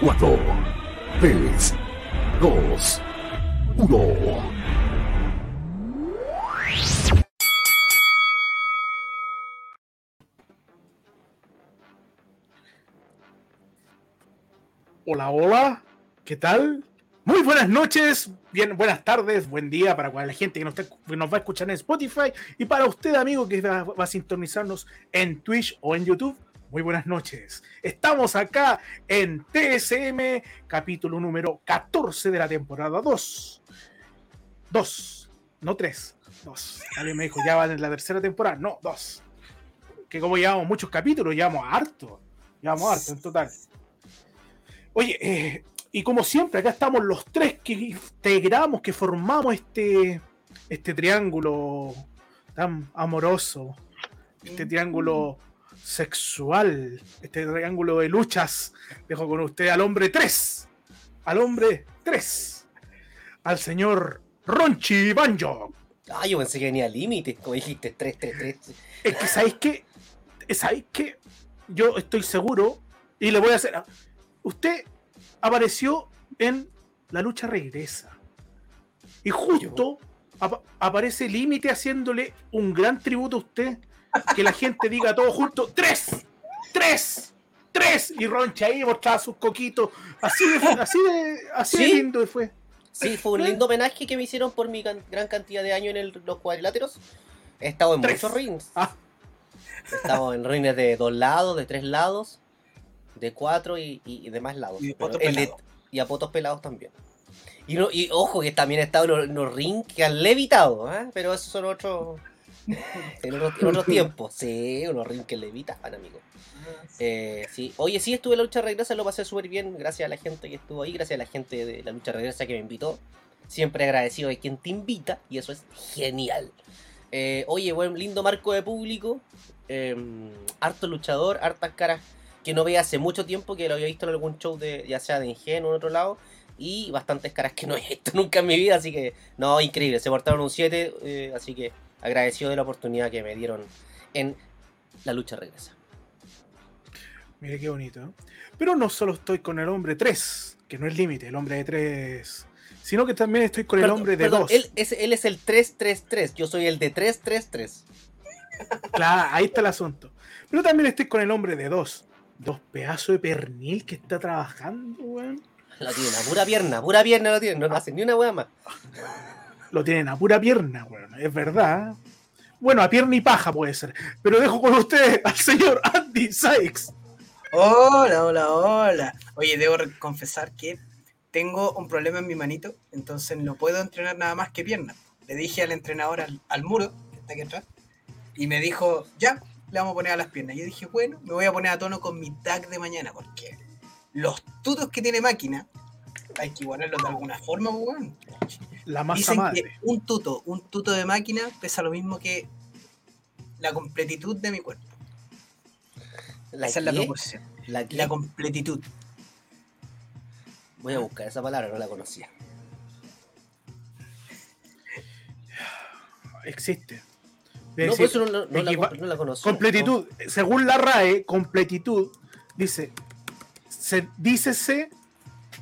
4, 3, 2, 1. Hola, hola, ¿qué tal? Muy buenas noches, bien, buenas tardes, buen día para la gente que nos, va a escuchar en Spotify y para usted, amigo, que va, a sintonizarnos en Twitch o en YouTube. Muy buenas noches. Estamos acá en TSM, capítulo número 14 de la temporada 2. 2, no 3, 2. Alguien me dijo, ya van en la tercera temporada. No, 2. Que como llevamos muchos capítulos, llevamos harto. Llevamos harto en total. Oye, eh, y como siempre, acá estamos los tres que integramos, que formamos este, este triángulo tan amoroso, este triángulo sexual, este triángulo de luchas. Dejo con usted al hombre 3, al hombre 3, al señor Ronchi Banjo. Ah, yo pensé que venía límite, como dijiste, 3, 3, 3. Es que, ¿sabéis qué? ¿Sabéis qué? Yo estoy seguro, y le voy a hacer... Usted apareció en La lucha regresa. Y justo aparece Límite haciéndole un gran tributo a usted. Que la gente diga todo junto: ¡Tres! ¡Tres! ¡Tres! Y Roncha ahí mostraba sus coquitos. Así de, así de, así de lindo fue. Sí, fue un lindo homenaje que me hicieron por mi gran cantidad de años en los cuadriláteros. He estado en muchos rings. Ah. He estado en rings de dos lados, de tres lados de cuatro y, y, de más lados. Y, a potos pelados también. Y, no, y ojo que también he estado en los, rings que han levitado, ¿eh? pero esos son otros. en otros, tiempos. Sí, unos rings que levitaban, amigo. Ah, eh, sí. Oye, sí, estuve en la lucha regresa, lo pasé súper bien. Gracias a la gente que estuvo ahí, gracias a la gente de la lucha regresa que me invitó. Siempre agradecido de quien te invita y eso es genial. Eh, oye, buen lindo marco de público. Em, harto luchador, hartas caras que no veía hace mucho tiempo, que lo había visto en algún show de ya sea de Ingenio o en otro lado, y bastantes caras que no he visto nunca en mi vida, así que no, increíble, se portaron un 7, eh, así que agradecido de la oportunidad que me dieron en la lucha regresa. Mire qué bonito. Pero no solo estoy con el hombre 3, que no es límite, el hombre de 3, sino que también estoy con el hombre de 2. Él es, él es el 333, yo soy el de 333. Claro, ahí está el asunto. Pero también estoy con el hombre de 2, dos pedazos de pernil que está trabajando, weón. Lo tienen a pura pierna, pura pierna lo tienen, no hacen ni una weá más. Lo tienen a pura pierna, weón, es verdad. Bueno, a pierna y paja puede ser. Pero dejo con ustedes al señor Andy Sykes. Hola, hola, hola. Oye, debo confesar que tengo un problema en mi manito, entonces no puedo entrenar nada más que pierna. Le dije al entrenador, al, al muro, que está aquí atrás, y me dijo, ya, le vamos a poner a las piernas. Yo dije, bueno, me voy a poner a tono con mi tag de mañana, porque los tutos que tiene máquina, hay que igualarlos de alguna forma, weón. La masa madre. Que un tuto, un tuto de máquina pesa lo mismo que la completitud de mi cuerpo. esa es la proporción. ¿La, la completitud. Voy a buscar esa palabra, no la conocía. Existe. No, pues eso no, la, conozco. Completitud, según la RAE, completitud dice, se, dícese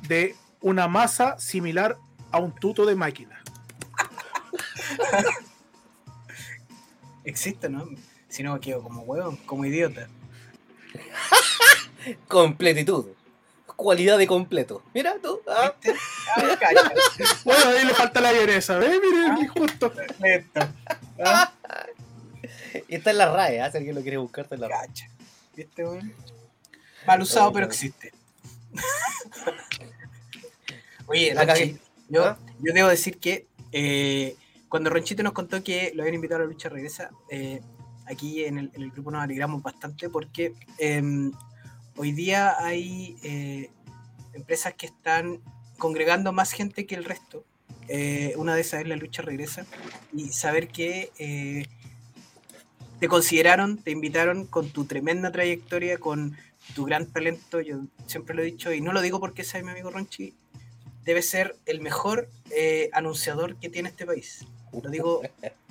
de una masa similar a un tuto de máquina. Existe, ¿no? Si no me quedo como huevo, como idiota. Completitud. Cualidad de completo. Mira tú. Ah. bueno, ahí le falta la lloreza. ¿Ves? Miren, ah. justo. ¿Ah? Y está en la RAE, ¿eh? si alguien lo quiere buscar, está en la RAE. ¿Viste, weón? Mal usado, pero existe. Oye, yo, ¿Ah? yo debo decir que eh, cuando Ronchito nos contó que lo habían invitado a la lucha regresa, eh, aquí en el, en el, grupo nos alegramos bastante porque em, hoy día hay eh, empresas que están congregando más gente que el resto. una de esas es la lucha regresa y saber que te consideraron, te invitaron con tu tremenda trayectoria, con tu gran talento, yo siempre lo he dicho, y no lo digo porque sea mi amigo Ronchi, debe ser el mejor eh, anunciador que tiene este país. Lo digo,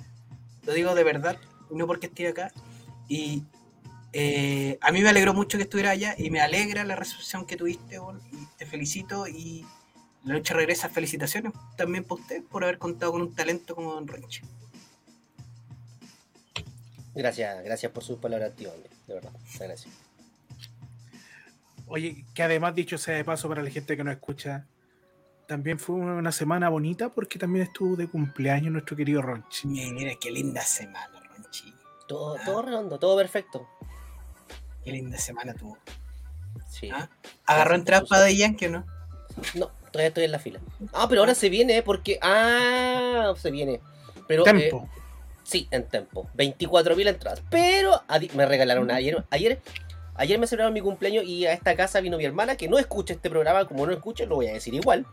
lo digo de verdad, no porque esté acá. Y Eh, a mí me alegró mucho que estuviera allá y me alegra la recepción que tuviste, y te felicito y la noche regresa. Felicitaciones también para usted por haber contado con un talento como Don Renche. Gracias, gracias por sus palabras, tío, de verdad, gracias. Oye, que además dicho sea de paso para la gente que nos escucha, también fue una semana bonita porque también estuvo de cumpleaños nuestro querido Ronchi. Mira, qué linda semana, Ronchi. Todo, ah. todo redondo, todo perfecto. Qué linda semana tuvo. Sí. ¿Ah? ¿Agarró entrada para de Yankee o no? No, todavía estoy en la fila. Ah, pero ahora se viene porque. Ah, se viene. Pero, tempo. Eh, sí, en tempo. 24.000 entradas. Pero me regalaron ayer. Ayer Ayer me celebraron mi cumpleaños y a esta casa vino mi hermana, que no escucha este programa, como no escucha, lo voy a decir igual.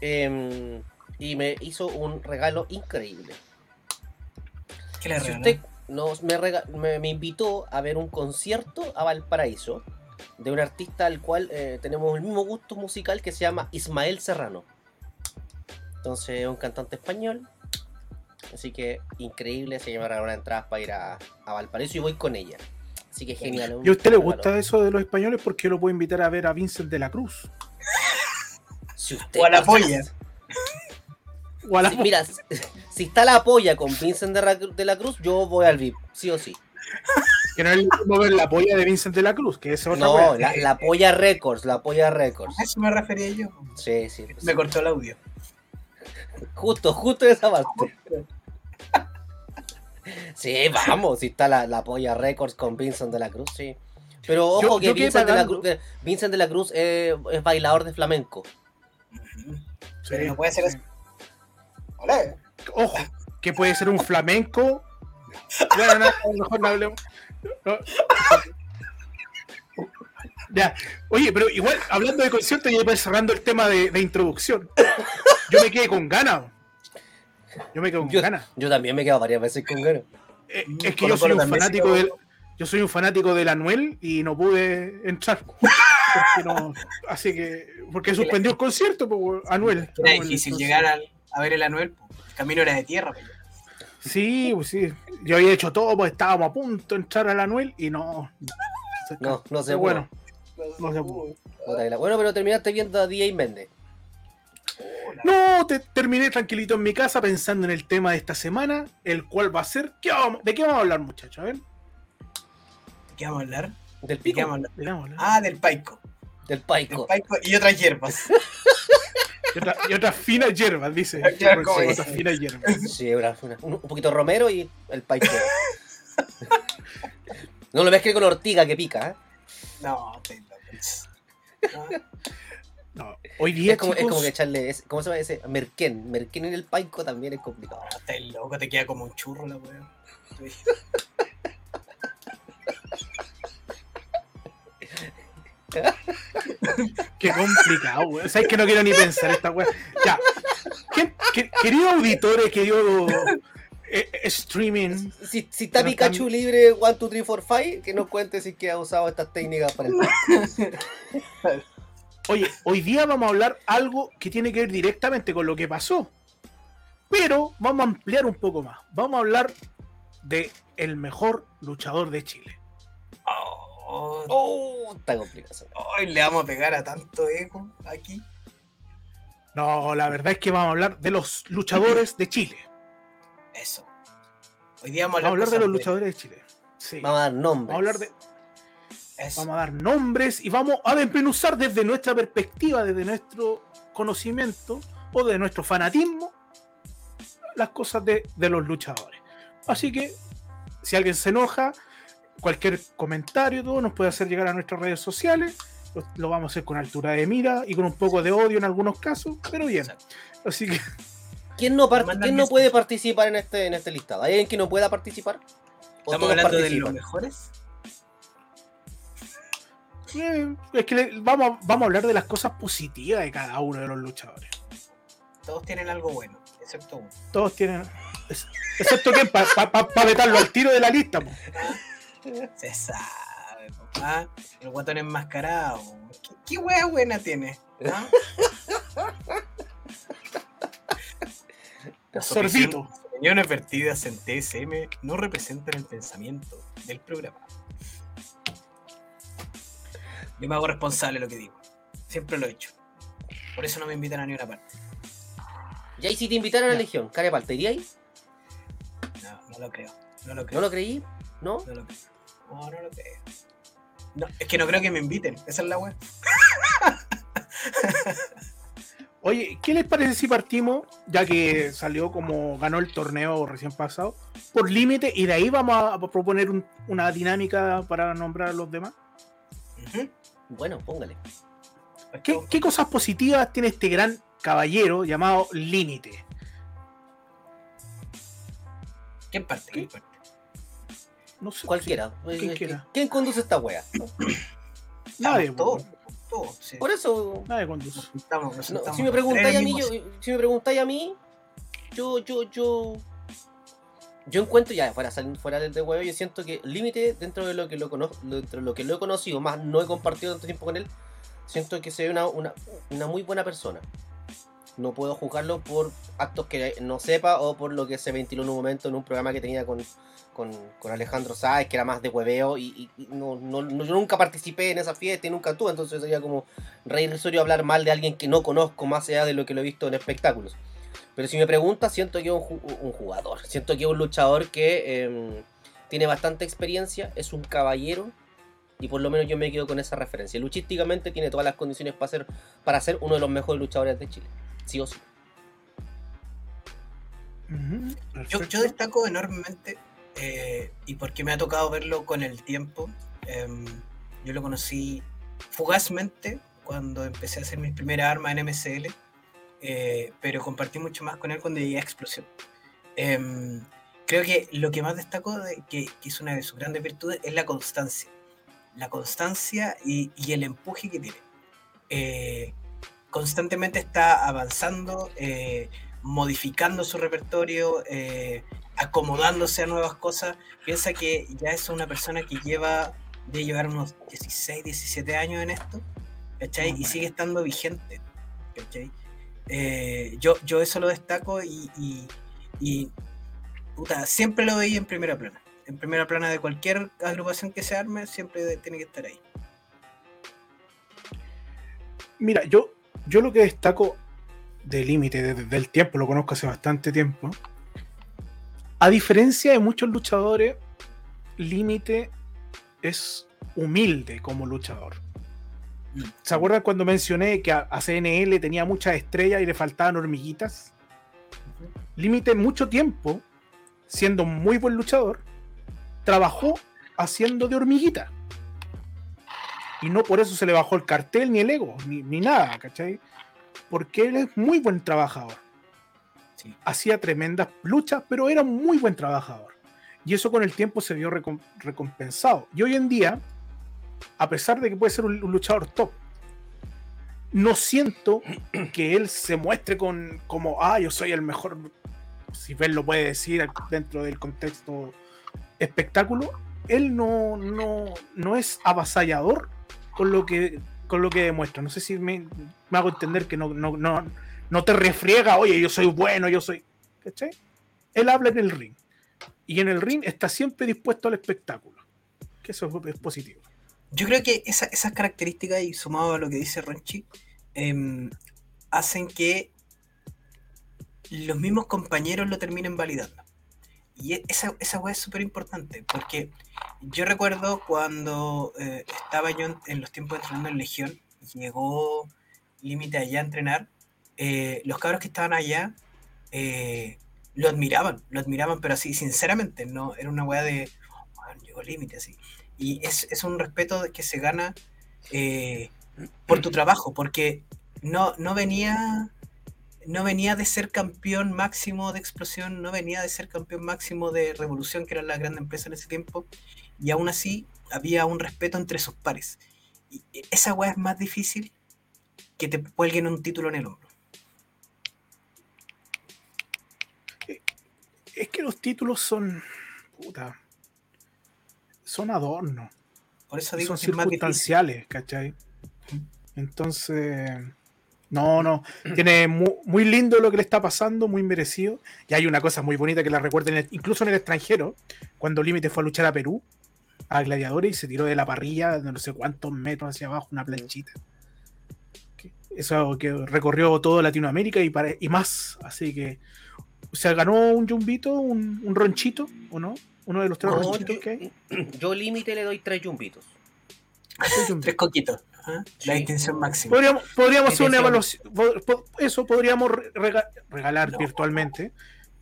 Em, y me hizo un regalo increíble. ¿Qué le si usted nos, me, me, invitó a ver un concierto a Valparaíso de un artista al cual eh, tenemos el mismo gusto musical que se llama Ismael Serrano. Entonces, es un cantante español. Así que increíble, se llama una entradas para ir a, a Valparaíso y voy con ella. Así que genial. ¿Y a usted le gusta eso de los españoles? Porque yo lo puedo invitar a ver a Vincent de la Cruz. o a la polla. O a la mira, si está la polla con Vincent de la, Cruz, yo voy al VIP, sí o sí. Que no es el mismo ver la polla de Vincent de la Cruz, que es otra No, la, la, polla Records, la polla Records. A eso me refería yo. Sí, sí. Me cortó el audio. Justo, justo esa parte. Sí, vamos, si está la, la polla Records con Vincent de la Cruz, sí. Pero ojo que Vincent, de la Cruz, Vincent de la Cruz es, bailador de flamenco. Sí, no puede ser eso. Ojo, que puede ser un flamenco. Bueno, no, mejor no hablemos. Ya. Oye, pero igual, hablando de concierto, ya cerrando el tema de, de introducción. Yo me quedé con ganas. Yo me quedo con ganas. Yo también me he quedado varias veces con ganas. Eh, es que yo soy un fanático del. Yo soy un fanático del Anuel y no pude entrar. así que. Porque suspendió el concierto, Anuel. Era difícil llegar a, ver el Anuel. El camino era de tierra. Sí, pues sí. Yo había hecho todo, pues estábamos a punto de entrar al Anuel y no. No, no se Bueno, no se pudo. Bueno, pero terminaste viendo a DJ Méndez. No, te, terminé tranquilito en mi casa pensando en el tema de esta semana, el cual va a ser. ¿De qué vamos a hablar, muchachos? A ver. ¿De qué vamos a hablar? Del pico. Ah, del paico. Del paico. y otras hierbas. y, otras finas hierbas, dice. otras finas hierbas. Sí, un, poquito romero y el paico. no lo ves que con ortiga que pica, ¿eh? No, te no. No, hoy día. Es como, es como que echarle. ¿Cómo se llama ese? Merquén. Merquén en el paico también es complicado. Ah, estás loco, te queda como un churro la weá. Qué complicado, weón. Sabes que no quiero ni pensar esta weá. Ya. querido auditores, querido eh, streaming. Si, si está Pikachu libre 1, 2, 3, 4, 5, que nos cuente si que ha usado estas técnicas para el. Oye, hoy día vamos a hablar algo que tiene que ver directamente con lo que pasó. Pero vamos a ampliar un poco más. Vamos a hablar de el mejor luchador de Chile. Oh, oh está complicado. Hoy le vamos a pegar a tanto ego aquí. No, la verdad es que vamos a hablar de los luchadores de Chile. Eso. Hoy día vamos a hablar, de los luchadores de Chile. Sí. Vamos a dar nombres. Vamos a hablar de, Vamos a dar nombres y vamos a desmenuzar desde nuestra perspectiva, desde nuestro conocimiento o de nuestro fanatismo las cosas de, los luchadores. Así que, si alguien se enoja, cualquier comentario, todo nos puede hacer llegar a nuestras redes sociales. Lo, vamos a hacer con altura de mira y con un poco de odio en algunos casos, pero bien. Así que. ¿Quién no, ¿quién no puede participar en este, en este listado? ¿Hay alguien que no pueda participar? ¿Estamos hablando de los mejores? Es que vamos, vamos a hablar de las cosas positivas de cada uno de los luchadores. Todos tienen algo bueno, excepto uno. Todos tienen. Excepto que para pa, meterlo al tiro de la lista. Se sabe, papá. El guatón enmascarado. ¿Qué, qué wea buena tiene? ¿Ah? Sorbito. Opiniones vertidas en TSM no representan el pensamiento del programa. Yo me hago responsable de lo que digo. Siempre lo he hecho. Por eso no me invitan a ni una parte. Y si te invitaran a la Legión, Carepal, ¿te iríais? No, no lo creo. No lo creo. ¿No lo creí? ¿No? No lo creo. No, no lo creo. No, es que no creo que me inviten. Esa es la web. Oye, ¿qué les parece si partimos, ya que salió como ganó el torneo recién pasado, por límite y de ahí vamos a proponer una dinámica para nombrar a los demás? Bueno, póngale. ¿Qué, cosas positivas tiene este gran caballero llamado Límite? ¿Qué parte? ¿Qué parte? No sé. Cualquiera. ¿Quién, ¿Quién conduce esta wea? Nadie. Todo. Por eso. Nadie conduce. si me preguntáis a mí, yo, si me preguntáis a mí, yo, yo, yo. Yo encuentro, ya fuera, fuera del huevo, yo siento que límite dentro de lo que lo conozco, dentro de lo que lo he conocido, más no he compartido tanto tiempo con él, siento que se ve una, muy buena persona. No puedo juzgarlo por actos que no sepa o por lo que se ventiló en un momento en un programa que tenía con, con, Alejandro Sáez, que era más de hueveo, y, no, yo nunca participé en esa fiesta y nunca tuve, entonces sería como re irrisorio hablar mal de alguien que no conozco más allá de lo que lo he visto en espectáculos. Pero si me preguntas, siento que es un, jugador, siento que es un luchador que em, tiene bastante experiencia, es un caballero, y por lo menos yo me quedo con esa referencia. Luchísticamente tiene todas las condiciones para ser, para ser uno de los mejores luchadores de Chile, sí o sí. yo, yo, destaco enormemente eh, y porque me ha tocado verlo con el tiempo. Em, yo lo conocí fugazmente cuando empecé a hacer mis primeras armas en MCL, eh, pero compartí mucho más con él cuando llegué a Explosión. Em, creo que lo que más destaco, de, que, es una de sus grandes virtudes, es la constancia. La constancia y, y el empuje que tiene. Eh, constantemente está avanzando, modificando su repertorio, acomodándose a nuevas cosas. Piensa que ya es una persona que lleva de llevar unos 16, 17 años en esto, ¿cachai? Y sigue estando vigente, ¿cachai? Eh, yo, yo eso lo destaco y, y, siempre lo veía en primera plana. En primera plana de cualquier agrupación que se arme, siempre tiene que estar ahí. Mira, yo, yo lo que destaco de límite, desde el tiempo, lo conozco hace bastante tiempo, a diferencia de muchos luchadores, Límite es humilde como luchador. ¿Se acuerdan cuando mencioné que a, CNL tenía muchas estrellas y le faltaban hormiguitas? Límite mucho tiempo, siendo un muy buen luchador, trabajó haciendo de hormiguita. Y no por eso se le bajó el cartel ni el ego, ni, ni nada, ¿cachai? Porque él es muy buen trabajador hacía tremendas luchas, pero era un muy buen trabajador. Y eso con el tiempo se vio recompensado. Y hoy en día, a pesar de que puede ser un, luchador top, no siento que él se muestre con como, ah, yo soy el mejor, si Ben lo puede decir dentro del contexto espectáculo, él no, no, no es avasallador con lo que con lo que demuestra. No sé si me, hago entender que no, no, no te refriega, oye, yo soy bueno, yo soy. ¿Cachai? Él habla en el ring. Y en el ring está siempre dispuesto al espectáculo. Que eso es positivo. Yo creo que esas características, y sumado a lo que dice Ronchi, em, hacen que los mismos compañeros lo terminen validando. Y e, esa, esa es súper importante, porque yo recuerdo cuando eh, estaba yo en, los tiempos entrenando en Legión, llegó Límite allá a entrenar, eh, los cabros que estaban allá eh, lo admiraban, lo admiraban, pero así, sinceramente, no era una weá de, oh, llegó límite, así. Y es, es, un respeto que se gana eh, por tu trabajo, porque no, no venía no venía de ser campeón máximo de explosión, no venía de ser campeón máximo de revolución, que era la gran empresa en ese tiempo, y aún así había un respeto entre sus pares. Y esa weá es más difícil que te cuelguen un título en el hombro. es que los títulos son. Puta. Son adornos. Por eso digo son circunstanciales, ¿cachai? Entonces. No, no. Tiene muy, lindo lo que le está pasando, muy merecido. Y hay una cosa muy bonita que la recuerden, incluso en el extranjero, cuando Límite fue a luchar a Perú. a gladiadores y se tiró de la parrilla de no sé cuántos metros hacia abajo, una planchita. Eso que recorrió todo Latinoamérica y, y más. Así que se ganó un jumbito, un, ronchito, ¿o no? Uno de los tres ronchitos que hay. Yo límite le doy tres jumbitos. tres coquitos. ¿ah? La distinción máxima. Podríamos, podríamos hacer una evaluación. Eso podríamos regalar virtualmente.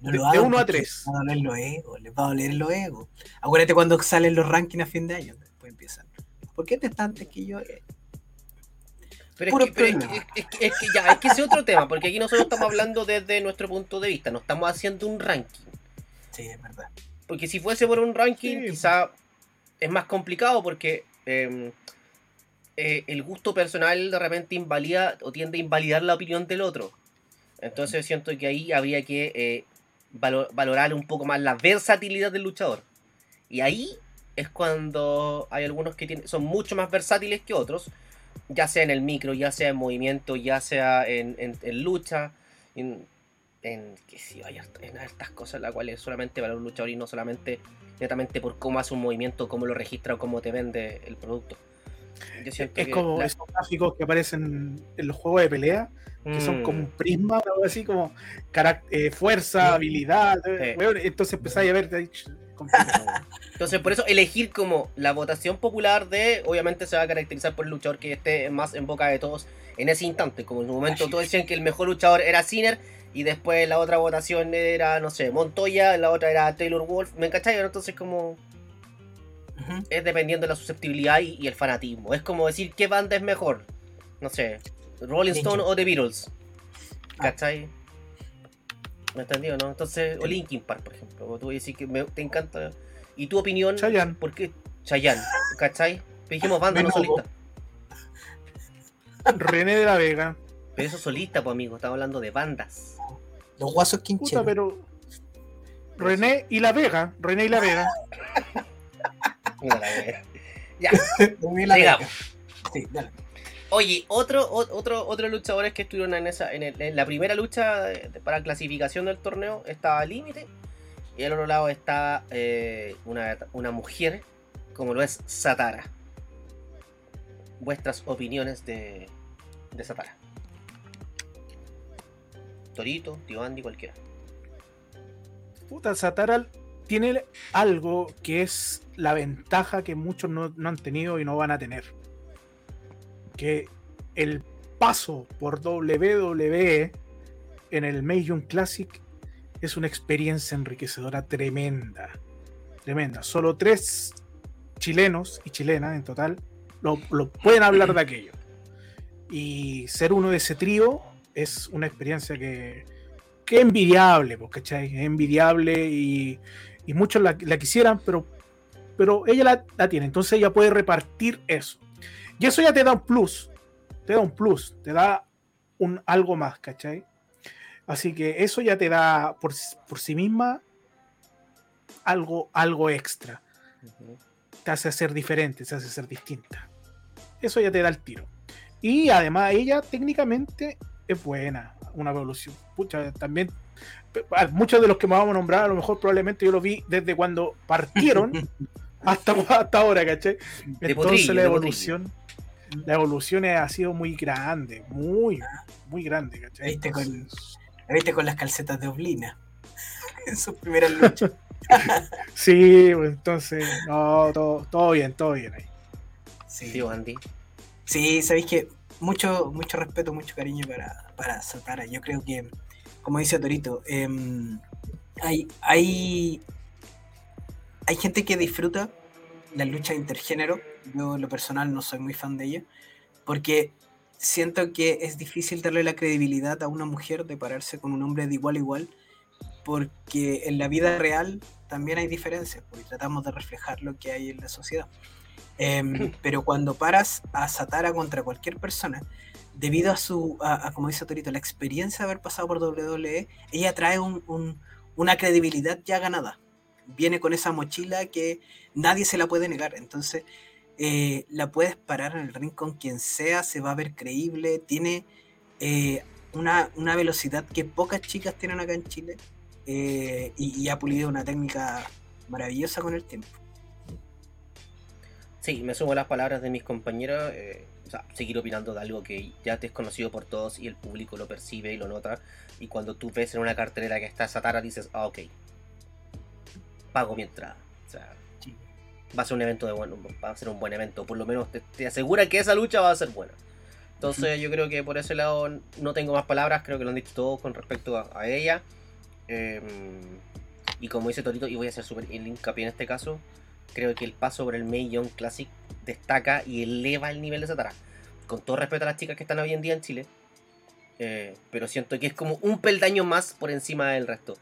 de 1 a 3. Les va a doler los egos, les va a doler los egos. Acuérdate cuando salen los rankings a fin de año, después empiezan. ¿Por qué te estás antes que yo? Eh, pero, es que, es, que, ya, es que ese otro tema, porque aquí nosotros estamos hablando desde nuestro punto de vista, no estamos haciendo un ranking. Sí, es verdad. Porque si fuese por un ranking, quizá es más complicado porque em, eh, el gusto personal de repente invalida o tiende a invalidar la opinión del otro. Entonces siento que ahí habría que eh, valorar un poco más la versatilidad del luchador. Y ahí es cuando hay algunos que tienen, son mucho más versátiles que otros ya sea en el micro, ya sea en movimiento, ya sea en, lucha, en, en que sí, hay en estas cosas las cuales solamente valor un luchador y no solamente netamente por cómo hace un movimiento, cómo lo registra o cómo te vende el producto. es como esos gráficos que aparecen en los juegos de pelea, que son como un mm. prisma, algo así como eh, fuerza, habilidad. entonces empezáis a ver, entonces, por eso elegir como la votación popular de, obviamente se va a caracterizar por el luchador que esté más en boca de todos en ese instante. Como en un momento todos decían que el mejor luchador era Sinner y después la otra votación era, no sé, Montoya, la otra era Taylor Wolf. ¿Me encacháis? Entonces, como. Es dependiendo de la susceptibilidad y, el fanatismo. Es como decir qué banda es mejor. No sé, Rolling Stone o The Beatles. Ah. ¿Cachai? ¿Me entendido, no? Entonces, o Linkin Park, por ejemplo. Tú decir que te encanta. ¿Y tu opinión? Chayanne. ¿Por qué? Chayanne, ¿cachai? Dijimos banda, no solista. René de la Vega. Pero eso solista, pues amigo, estamos hablando de bandas. Los guasos quincheros. pero. René y la Vega. René y la Vega. Mira la Vega. Ya. Sigamos. Sí, dale. Oye, otro, otro, otros luchadores que estuvieron en esa, en, la primera lucha para clasificación del torneo estaba Límite. Y al otro lado está eh, una, mujer, como lo es Satara. Vuestras opiniones de, de Satara. Torito, Tío cualquiera. Puta, Satara tiene algo que es la ventaja que muchos no han tenido y no van a tener que el paso por WWE en el Major Classic es una experiencia enriquecedora tremenda. Tremenda. Solo tres chilenos y chilenas en total lo, pueden hablar de aquello. Y ser uno de ese trío es una experiencia que, que envidiable, ¿cachai? Es envidiable y, muchos la, quisieran, pero, pero ella la, la, tiene. Entonces ella puede repartir eso. Y eso ya te da un plus. Te da un plus. Te da un algo más, ¿cachai? Así que eso ya te da por, sí misma algo, algo extra. Te hace ser diferente, te hace ser distinta. Eso ya te da el tiro. Y además ella técnicamente es buena, una evolución. Pucha, también muchos de los que me vamos a nombrar, a lo mejor probablemente yo lo vi desde cuando partieron hasta, hasta ahora, ¿cachai? Entonces la evolución la evolución ha sido muy grande, muy, muy grande, ¿cachai? ¿Viste, con, viste con las calcetas de Oblina en sus primeras luchas. sí, pues, entonces, no, todo, todo bien, todo bien ahí. Sí, Andy. Sí, sabéis que mucho, mucho respeto, mucho cariño para, para. Yo creo que, como dice Torito, em, hay, hay, hay gente que disfruta la lucha intergénero. Yo, lo personal, no soy muy fan de ella, porque siento que es difícil darle la credibilidad a una mujer de pararse con un hombre de igual a igual, porque en la vida real también hay diferencias, porque tratamos de reflejar lo que hay en la sociedad. Em, pero cuando paras a Satara contra cualquier persona, debido a su, a, como dice Torito, la experiencia de haber pasado por WWE, ella trae una credibilidad ya ganada viene con esa mochila que nadie se la puede negar. Entonces, eh, la puedes parar en el ring con quien sea, se va a ver creíble, tiene eh, una, velocidad que pocas chicas tienen acá en Chile eh, y, ha pulido una técnica maravillosa con el tiempo. Sí, me sumo a las palabras de mis compañeros. Eh, o sea, seguir opinando de algo que ya te es conocido por todos y el público lo percibe y lo nota. Y cuando tú ves en una cartelera que está Satara, dices, ah, ok, pago mi entrada. O sea, va a ser un evento de bueno, va a ser un buen evento. Por lo menos te, asegura que esa lucha va a ser buena. Entonces yo creo que por ese lado no tengo más palabras, creo que lo han dicho todo con respecto a, ella. Em, y como dice Torito, y voy a hacer súper hincapié en este caso, creo que el paso por el May Young Classic destaca y eleva el nivel de Satara. Con todo respeto a las chicas que están hoy en día en Chile. Eh, pero siento que es como un peldaño más por encima del resto.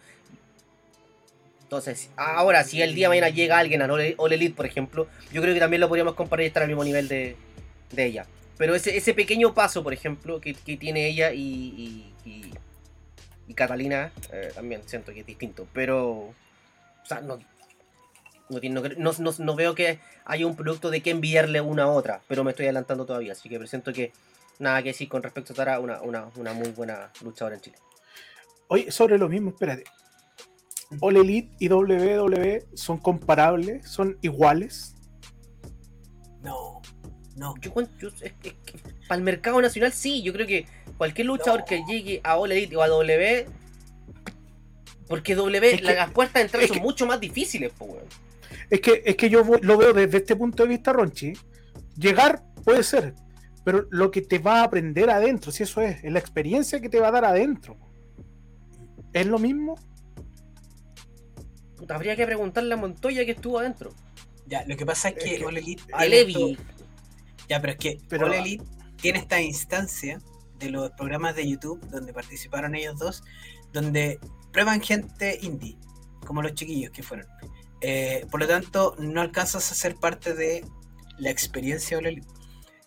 Entonces, ahora, si el día de mañana llega alguien a All Elite, por ejemplo, yo creo que también lo podríamos comparar y estar al mismo nivel de, ella. Pero ese, ese pequeño paso, por ejemplo, que, tiene ella y, y, Catalina, eh, también siento que es distinto. Pero, o sea, no, no, veo que haya un producto de que enviarle una a otra, pero me estoy adelantando todavía. Así que siento que nada que decir con respecto a Tara, una, una, una muy buena luchadora en Chile. Oye, sobre lo mismo, espérate. All Elite y WWE son comparables, son iguales. No, no. Yo, para el mercado nacional sí, yo creo que cualquier luchador que llegue a All Elite o a W, porque W, las puertas de entrada son mucho más difíciles, Es que, es que yo lo veo desde este punto de vista, Ronchi. Llegar puede ser, pero lo que te va a aprender adentro, si eso es, es la experiencia que te va a dar adentro. ¿Es lo mismo? habría que preguntarle a Montoya que estuvo adentro. Ya, lo que pasa es que, All Elite. El Ya, pero es que pero... All Elite tiene esta instancia de los programas de YouTube donde participaron ellos dos, donde prueban gente indie, como los chiquillos que fueron. Eh, por lo tanto, no alcanzas a ser parte de la experiencia Elite.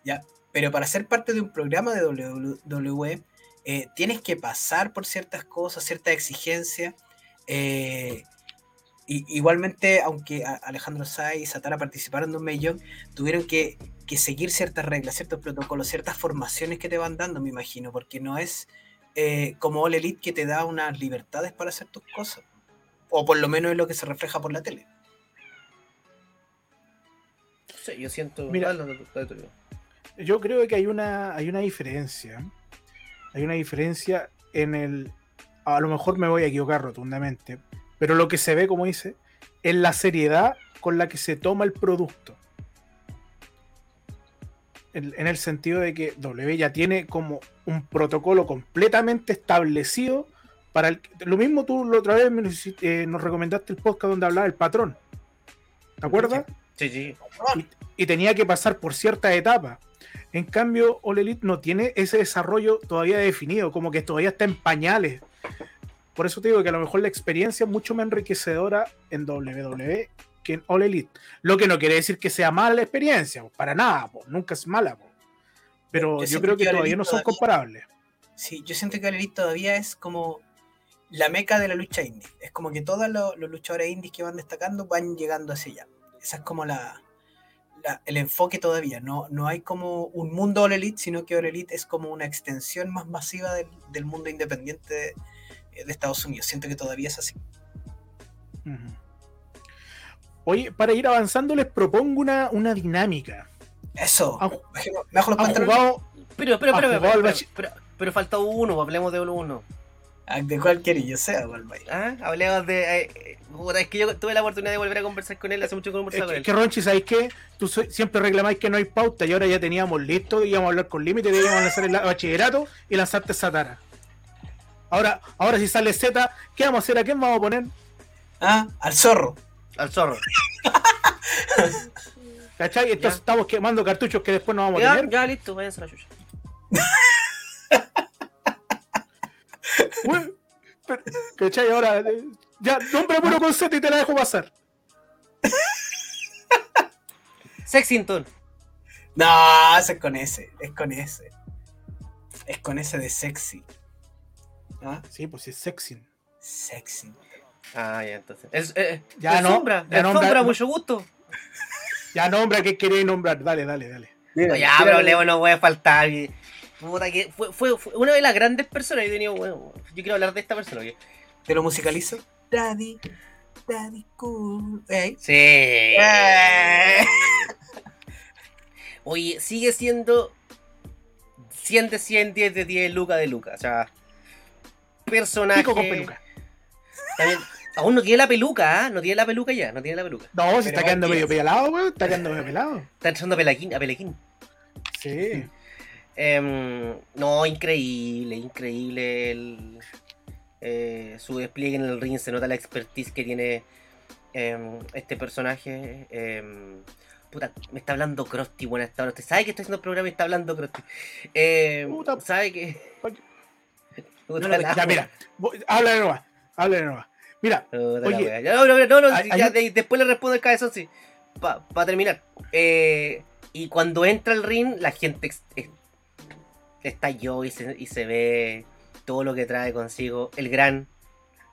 Ya, pero para ser parte de un programa de WWE, eh, tienes que pasar por ciertas cosas, ciertas exigencias. Eh, igualmente, aunque Alejandro Sai y Satara participaron de un millón, tuvieron que, seguir ciertas reglas, ciertos protocolos, ciertas formaciones que te van dando, me imagino, porque no es como All Elite que te da unas libertades para hacer tus cosas. O por lo menos es lo que se refleja por la tele. Sí, yo siento. Mira, yo creo que hay una, hay una diferencia. Hay una diferencia en el. A lo mejor me voy a equivocar rotundamente, pero lo que se ve, como dice, es la seriedad con la que se toma el producto. En, el sentido de que W ya tiene como un protocolo completamente establecido para el, lo mismo tú la otra vez eh, nos recomendaste el podcast donde hablaba el patrón. ¿Te acuerdas? Sí, sí. Y, y, tenía que pasar por ciertas etapas. En cambio, All Elite no tiene ese desarrollo todavía definido, como que todavía está en pañales. Por eso te digo que a lo mejor la experiencia es mucho más enriquecedora en WWE que en All Elite. Lo que no quiere decir que sea mala la experiencia, para nada, nunca es mala. Pero yo, creo que, todavía no son comparables. Sí, yo siento que All Elite todavía es como la meca de la lucha indie. Es como que todos los, luchadores indies que van destacando van llegando hacia allá. Esa es como la, el enfoque todavía. No, no hay como un mundo All Elite, sino que All Elite es como una extensión más masiva del, del mundo independiente de, de Estados Unidos. Siento que todavía es así. Oye, para ir avanzando les propongo una, una dinámica. Eso. me los pantalones. pero, pero, pero, pero, pero, falta uno, hablemos de uno. ¿De cuál yo sea, Ah, hablemos de. Eh, es que yo tuve la oportunidad de volver a conversar con él hace mucho que no conversaba con él. Que Ronchi, ¿sabéis qué? Tú siempre reclamáis que no hay pauta y ahora ya teníamos listo, íbamos a hablar con límite, íbamos a lanzar el bachillerato y lanzarte Satara. Ahora, ahora si sale Z, ¿qué vamos a hacer? ¿A quién vamos a poner? Ah, al zorro. Al zorro. ¿Cachai? Entonces estamos quemando cartuchos que después no vamos a tener. Ya, listo, váyanse a la chucha. ¿Cachai? Ahora, eh, ya, nombre bueno con Z y te la dejo pasar. Sexington. No, es con ese, es con ese. Es con ese de sexy. ¿Ah? Sí, pues es sexy. Sexy. Ah, ya entonces. Es, eh, ya no. Sombra, ya nombra, mucho gusto. Ya nombra, ¿qué queréis nombrar? Dale, dale, dale. ya, pero Leo no puede faltar. Puta que fue, fue, fue, una de las grandes personas. Yo, tenido, bueno, yo quiero hablar de esta persona. ¿Te lo musicalizo? Daddy, Daddy Cool. Sí. Eh. Oye, sigue siendo 100 de 100, 10 de 10, Luca de Luca. O sea, personaje. Pico con peluca. También, aún no tiene la peluca, ¿ah? No tiene la peluca ya, no tiene la peluca. No, se está quedando medio pelado, weón. Está quedando medio pelado. Está echando a Pelequín. A Pelequín. Sí. Em, no, increíble, increíble el, eh, su despliegue en el ring. Se nota la expertise que tiene em, este personaje. Em, puta, me está hablando Krusty, buenas tardes. Usted sabe que estoy haciendo el programa y está hablando Krusty. Puta. ¿Sabe que.? No, no, ya, mira, habla de nuevo, habla de nuevo. Mira, oye, no, no, no, no ya, después le respondo el cabezón, sí. Para terminar. Eh, y cuando entra el ring, la gente yo y se, y se ve todo lo que trae consigo el gran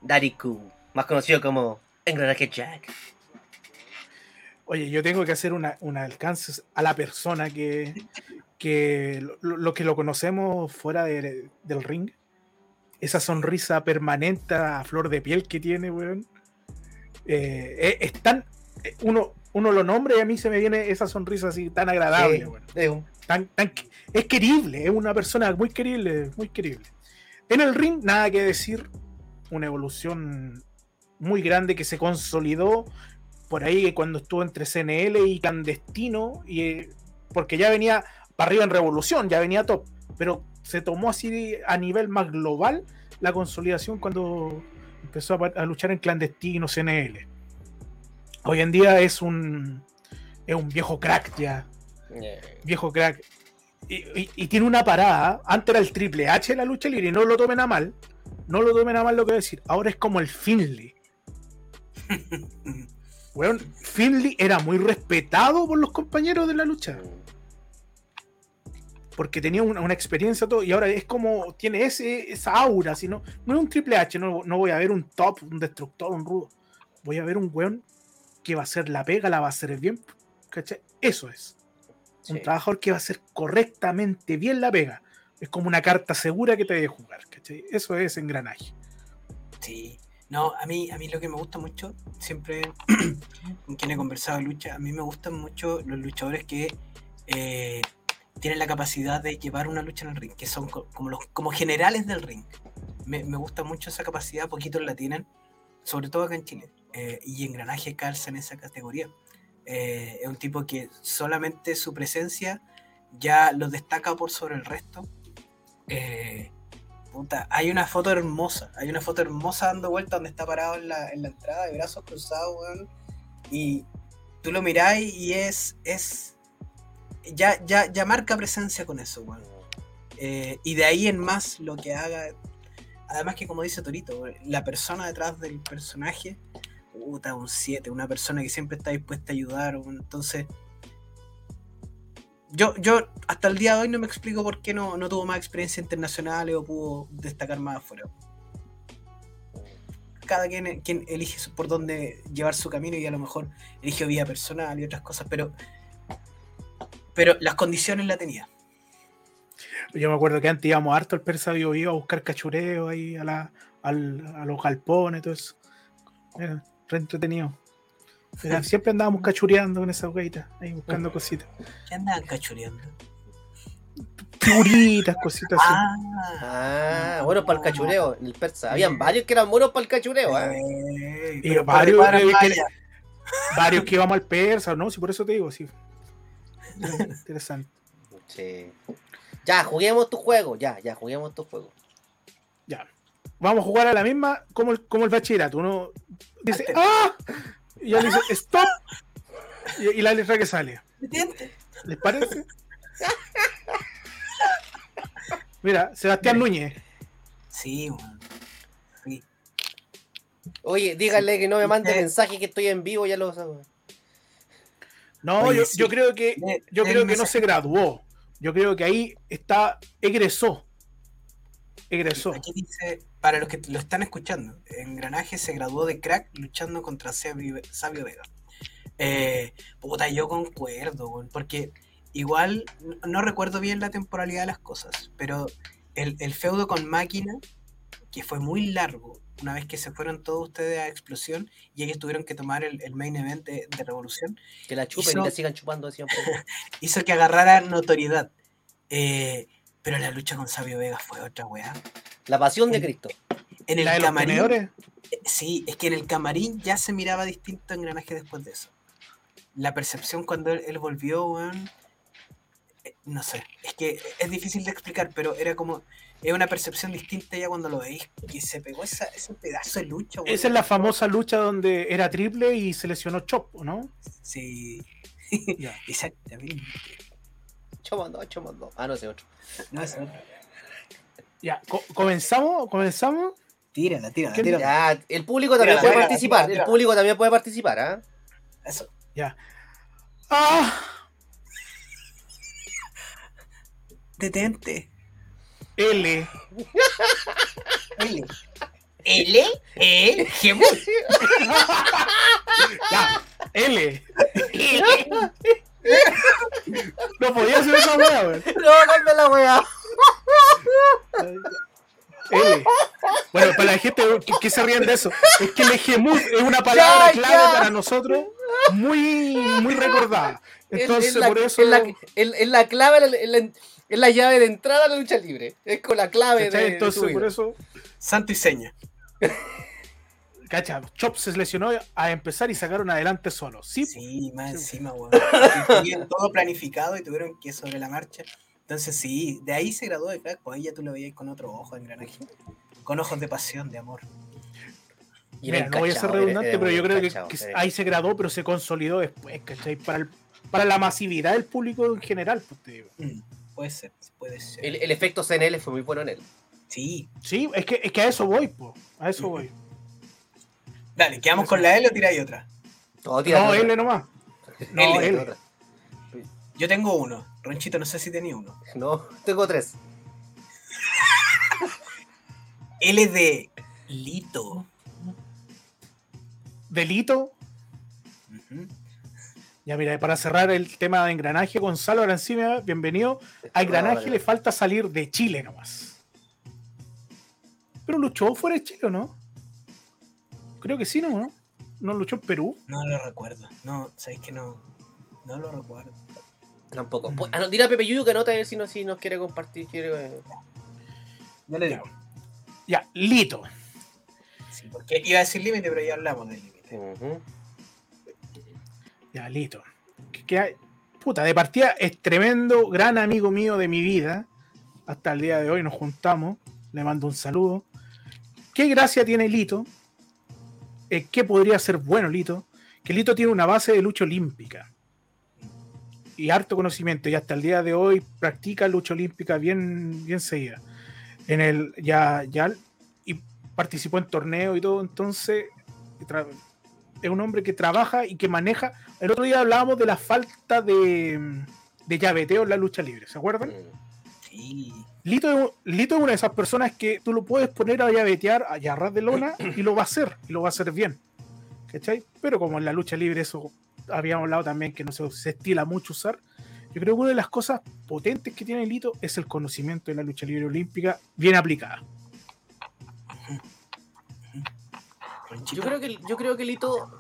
Dariku, más conocido como Engranaje Jack. Oye, yo tengo que hacer un alcance a la persona que, que lo, que lo conocemos fuera del ring. Esa sonrisa permanente a flor de piel que tiene, weón. Eh, es, tan. Eh, uno, uno lo nombra y a mí se me viene esa sonrisa así tan agradable, weón. Tan, tan, es querible, es una persona muy querible, muy querible. En el ring, nada que decir, una evolución muy grande que se consolidó por ahí cuando estuvo entre CNL y Clandestino, y, eh, porque ya venía para arriba en Revolución, ya venía top, pero se tomó así a nivel más global la consolidación cuando empezó a, luchar en Clandestino, CNL. Hoy en día es un, es un viejo crack ya, eh. viejo crack y, tiene una parada. Antes era el triple H de la lucha libre y no lo tomen a mal. No lo tomen a mal lo que voy a decir. Ahora es como el Finley. bueno, Finley era muy respetado por los compañeros de la lucha. Porque tenía una, experiencia todo. Y ahora es como. Tiene ese, esa aura. Si no, no es un triple H. No, no voy a ver un top, un destructor, un rudo. Voy a ver un weón que va a hacer la pega, la va a hacer bien. ¿Cachai? Eso es. Un trabajador que va a hacer correctamente bien la pega. Es como una carta segura que te debe jugar, ¿cachai? Eso es engranaje. Sí. No, a mí, a mí lo que me gusta mucho, siempre con quien he conversado de lucha, a mí me gustan mucho los luchadores que eh, tienen la capacidad de llevar una lucha en el ring, que son como los como generales del ring. Me, gusta mucho esa capacidad, poquitos la tienen, sobre todo acá en Chile. Eh, y engranaje calza en esa categoría. Eh, es un tipo que solamente su presencia ya lo destaca por sobre el resto. Eh, hay una foto hermosa, hay una foto hermosa dando vuelta donde está parado en la, entrada de brazos cruzados, Y tú lo mirás y es. es ya, ya, ya marca presencia con eso, eh, y de ahí en más lo que haga. Además que como dice Torito, la persona detrás del personaje puta, un 7, una persona que siempre está dispuesta a ayudar. Entonces, yo, yo hasta el día de hoy no me explico por qué no, no tuvo más experiencia internacional o pudo destacar más afuera. Cada quien, quien elige por dónde llevar su camino y a lo mejor eligió vida personal y otras cosas, pero, pero las condiciones la tenía. Yo me acuerdo que antes íbamos harto el persa iba a buscar cachureo ahí a, la, a los galpones, todo eso entretenido. siempre andábamos cachureando con esa hueita, ahí buscando cositas. ¿Qué andaban cachureando? Figuritas, cositas así. Ah, ah bueno para el cachureo, el persa. Habían varios que eran buenos para el cachureo. ¿eh? y varios, que, varios que íbamos al persa, ¿no? Si por eso te digo, sí. Interesante. Sí. Ya, juguemos tu juego, ya, ya, juguemos tu juego. Vamos a jugar a la misma como el, como el bachillerato. Uno dice, ¡ah! Y ya dice, ¡stop! Y, la letra que sale. ¿Les parece? Mira, Sebastián Núñez. Sí, sí. Oye, díganle que no me mande mensaje que estoy en vivo, ya lo sabes. No, yo, yo, creo que yo creo que no se graduó. Yo creo que ahí está, egresó. Egresó. Aquí dice para los que lo están escuchando, Engranaje se graduó de crack luchando contra Sabio, Vega. Eh, puta, yo concuerdo, porque igual no recuerdo bien la temporalidad de las cosas, pero el, feudo con Máquina, que fue muy largo una vez que se fueron todos ustedes a explosión y ellos tuvieron que tomar el, main event de, Revolución. Que la chupen y la sigan chupando siempre. hizo que agarrara notoriedad. Eh, pero la lucha con Sabio Vega fue otra weá. La pasión de Cristo. En el camarín. Sí, es que en el camarín ya se miraba distinto engranaje después de eso. La percepción cuando él, volvió, weón. Eh, no sé, es que es difícil de explicar, pero era como es una percepción distinta ya cuando lo veis que se pegó ese pedazo de lucha. Esa es la famosa lucha donde era triple y se lesionó Chop, ¿no? Sí. Exactamente. Chomando, chomando. Ah, no, ese otro. No. Ya, ¿comenzamos? ¿Comenzamos? Tírala, tírala, tírala. Ya, el público también puede participar. El público también puede participar, ¿ah? Eso. Ya. ¡Ah! Detente. L. L. L. E. Ya. L. L. No podía hacer esa wea, weón. No, calme la wea. L. Bueno, para la gente que, se ríen de eso, es que el Gemut es una palabra clave para nosotros, muy, muy recordada. Entonces, por eso. Es la, es la clave, es la llave de entrada a la lucha libre. Es con la clave de. Entonces, por eso. Santo y seña. Cacha, Chop se lesionó a empezar y sacaron adelante solo. Sí, sí más encima, weón. Tuvieron todo planificado y tuvieron que sobre la marcha. Entonces, sí, de ahí se graduó de crack, pues ahí ya tú lo veías con otro ojo en granaje. Con ojos de pasión, de amor. Mira, no voy a ser redundante, pero yo creo que, ahí se graduó, pero se consolidó después, ¿cachai? Para, para la masividad del público en general, pues te digo. Mm. Puede ser, puede ser. El, efecto CNL fue muy bueno en él. Sí. Sí, es que, es que a eso voy, po. A eso voy. Dale, ¿quedamos con la L o tiráis otra? no, L nomás. No, L. Yo tengo uno. Ronchito, no sé si tenía uno. No, tengo tres. L de Lito. ¿Delito? Ya mira, para cerrar el tema de engranaje, Gonzalo Arancimia, bienvenido. A engranaje le falta salir de Chile nomás. Pero luchó fuera de Chile, ¿o no? Creo que sí, ¿no? ¿No luchó en Perú? No lo recuerdo. No, sabéis que no. No lo recuerdo. Tampoco. Pues, ah, no, dile a Pepe Yuyu que nota si, no, si nos quiere compartir. Quiere... Ya le digo. Ya, Lito. Sí, porque iba a decir límite, pero ya hablamos del límite. Ya, listo. Que, puta, de partida es tremendo, gran amigo mío de mi vida. Hasta el día de hoy nos juntamos. Le mando un saludo. ¿Qué gracia tiene Lito? Eh, ¿Qué podría ser bueno Lito? Que Lito tiene una base de lucha olímpica. Y harto conocimiento. Y hasta el día de hoy practica lucha olímpica bien, bien seguida. En el, ya, ya, y participó en torneos y todo. Entonces, es un hombre que trabaja y que maneja. El otro día hablábamos de la falta de, de llaveteo en la lucha libre, ¿se acuerdan? Sí. Lito, Lito, es una de esas personas que tú lo puedes poner a llavetear, a yarrar de lona, y lo va a hacer, y lo va a hacer bien. ¿Cachai? Pero como en la lucha libre eso habíamos hablado también que no se, se estila mucho usar, yo creo que una de las cosas potentes que tiene Lito es el conocimiento de la lucha libre olímpica bien aplicada. Yo creo que, yo creo que Lito,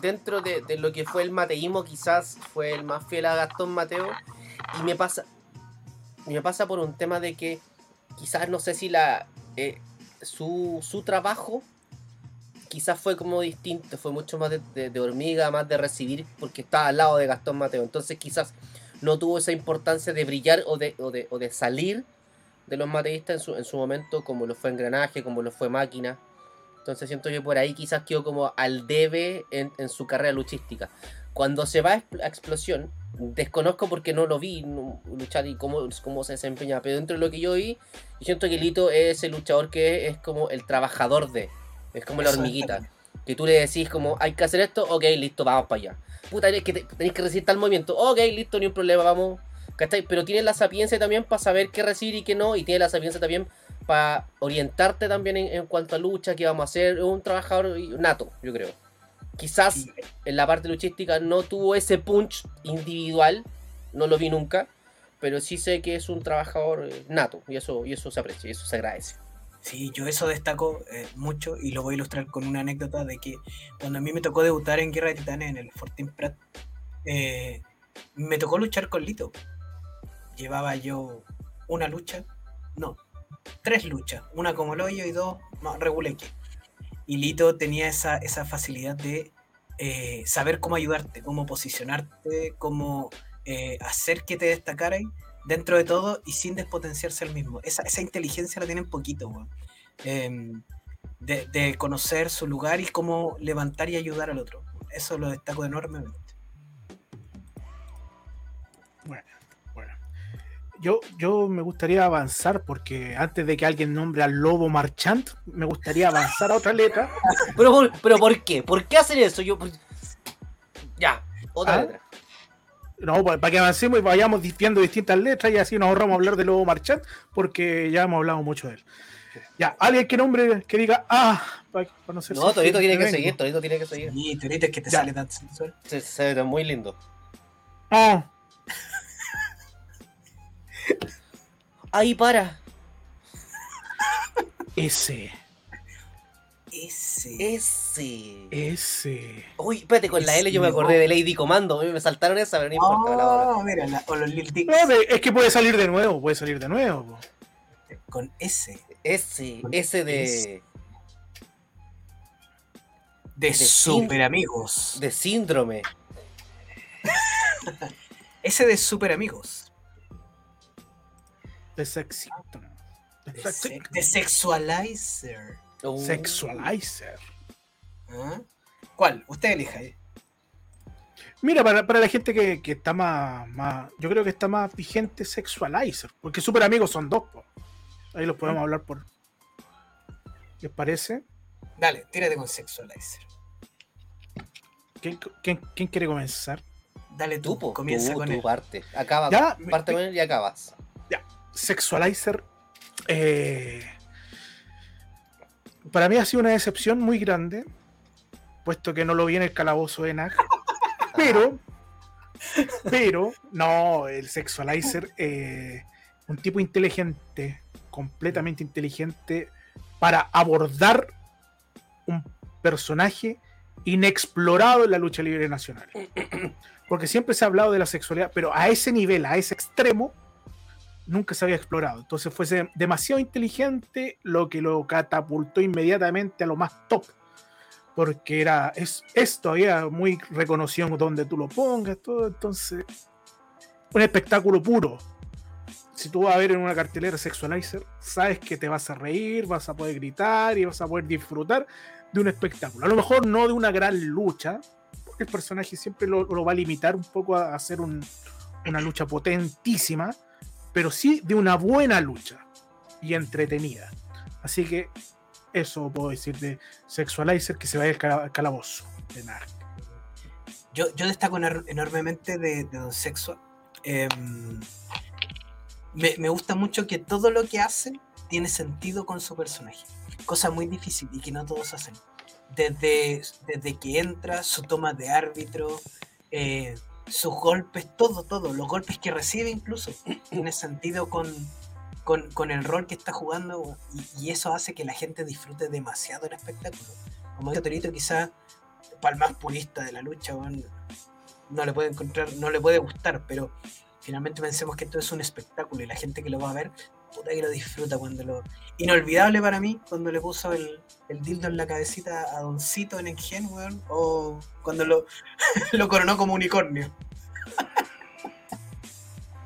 dentro de, lo que fue el mateísmo, quizás fue el más fiel a Gastón Mateo. Y me pasa. Me pasa por un tema de que quizás no sé si la. Eh, su, su trabajo quizás fue como distinto, fue mucho más de, hormiga, más de recibir, porque estaba al lado de Gastón Mateo. Entonces quizás no tuvo esa importancia de brillar o de, o de, o de salir de los mateístas en su, en su momento, como lo fue Engranaje, como lo fue Máquina. Entonces siento que por ahí quizás quedó como al debe en, su carrera luchística. Cuando se va a explosión, desconozco porque no lo vi luchar y cómo, cómo se desempeña, pero dentro de lo que yo vi, yo siento que Lito es el luchador que es como el trabajador de, es como la hormiguita. Que tú le decís como, hay que hacer esto, ok, listo, vamos para allá. Puta, que tenéis que resistir tal movimiento, ok, listo, ni un problema, vamos. Pero tiene la sapiencia también para saber qué recibir y qué no, y tiene la sapiencia también para orientarte también en, cuanto a lucha, que vamos a hacer. un trabajador nato, yo creo. Quizás en la parte luchística no tuvo ese punch individual, no lo vi nunca, pero sí sé que es un trabajador eh, nato y eso, y eso se aprecia, y eso se agradece. Sí, yo eso destaco eh, mucho y lo voy a ilustrar con una anécdota de que cuando a mí me tocó debutar en Guerra de Titanes en el Fortin Prat, eh, me tocó luchar con Lito. Llevaba yo una lucha, no, tres luchas, una como el hoyo y dos no, reguleque. Y Lito tenía esa, esa facilidad de eh, saber cómo ayudarte, cómo posicionarte, cómo hacer que te destacara dentro de todo y sin despotenciarse al mismo. Esa, esa inteligencia la tienen poquito, em, de, conocer su lugar y cómo levantar y ayudar al otro. Eso lo destaco enormemente. Yo, yo me gustaría avanzar porque antes de que alguien nombre al lobo marchant, me gustaría avanzar a otra letra. pero, pero ¿por qué? ¿Por qué hacer eso? Yo, ya, otra ¿Ah? letra. No, para que avancemos y vayamos diciendo distintas letras y así nos ahorramos hablar de Lobo Marchand, porque ya hemos hablado mucho de él. Ya, alguien que nombre, que diga, ah, para, no ser. No, Torito tiene que seguir, Torito tiene que seguir. Sí, Torito es que te sale tan sensual. Se, ve muy lindo. Ah. Ahí para. Ese. Ese. Ese. Ese. Uy, espérate, con la L yo me acordé de Lady Comando. A mí me saltaron esa, pero no importa. Oh, mira, o los Lil No, es que puede salir de nuevo, puede salir de nuevo. Con S. S, S de. De, super amigos. De síndrome. S de super amigos. De sexy. de sexualizer. Sexualizer. ¿Ah? ¿Cuál? Usted elija. Mira, para, la gente que, está más, más, Yo creo que está más vigente Sexualizer. Porque super amigos son dos. Ahí los podemos hablar por. ¿Les parece? Dale, tírate con Sexualizer. ¿Quién, quiere comenzar? Dale tú, comienza con él. parte. Acaba, ¿Ya? parte con él y acabas. Sexualizer. Eh, para mí ha sido una decepción muy grande, puesto que no lo vi en el calabozo de NAG. Pero, pero, no, el sexualizer, eh, un tipo inteligente, completamente inteligente, para abordar un personaje inexplorado en la lucha libre nacional. Porque siempre se ha hablado de la sexualidad, pero a ese nivel, a ese extremo, nunca se había explorado. Entonces fue demasiado inteligente lo que lo catapultó inmediatamente a lo más top. Porque era, es, es todavía muy reconocido donde tú lo pongas, todo. Entonces, un espectáculo puro. Si tú vas a ver en una cartelera Sexualizer, sabes que te vas a reír, vas a poder gritar y vas a poder disfrutar de un espectáculo. A lo mejor no de una gran lucha, porque el personaje siempre lo, va a limitar un poco a hacer una lucha potentísima pero sí de una buena lucha y entretenida. Así que eso puedo decir de Sexualizer que se vaya al calabozo de Narc. Yo, yo destaco enormemente de, Don Sexo. Em, me, gusta mucho que todo lo que hace tiene sentido con su personaje. Cosa muy difícil y que no todos hacen. Desde, desde que entra, su toma de árbitro, eh, sus golpes, todo, todo, los golpes que recibe incluso, tiene sentido con, con, el rol que está jugando y, eso hace que la gente disfrute demasiado el espectáculo. Como dice Torito, quizás para el más purista de la lucha, no le puede encontrar, no le puede gustar, pero finalmente pensemos que esto es un espectáculo y la gente que lo va a ver puta que lo disfruta cuando lo. Inolvidable para mí cuando le puso el, el dildo en la cabecita a Doncito en Engen, weón. O cuando lo, lo coronó como unicornio.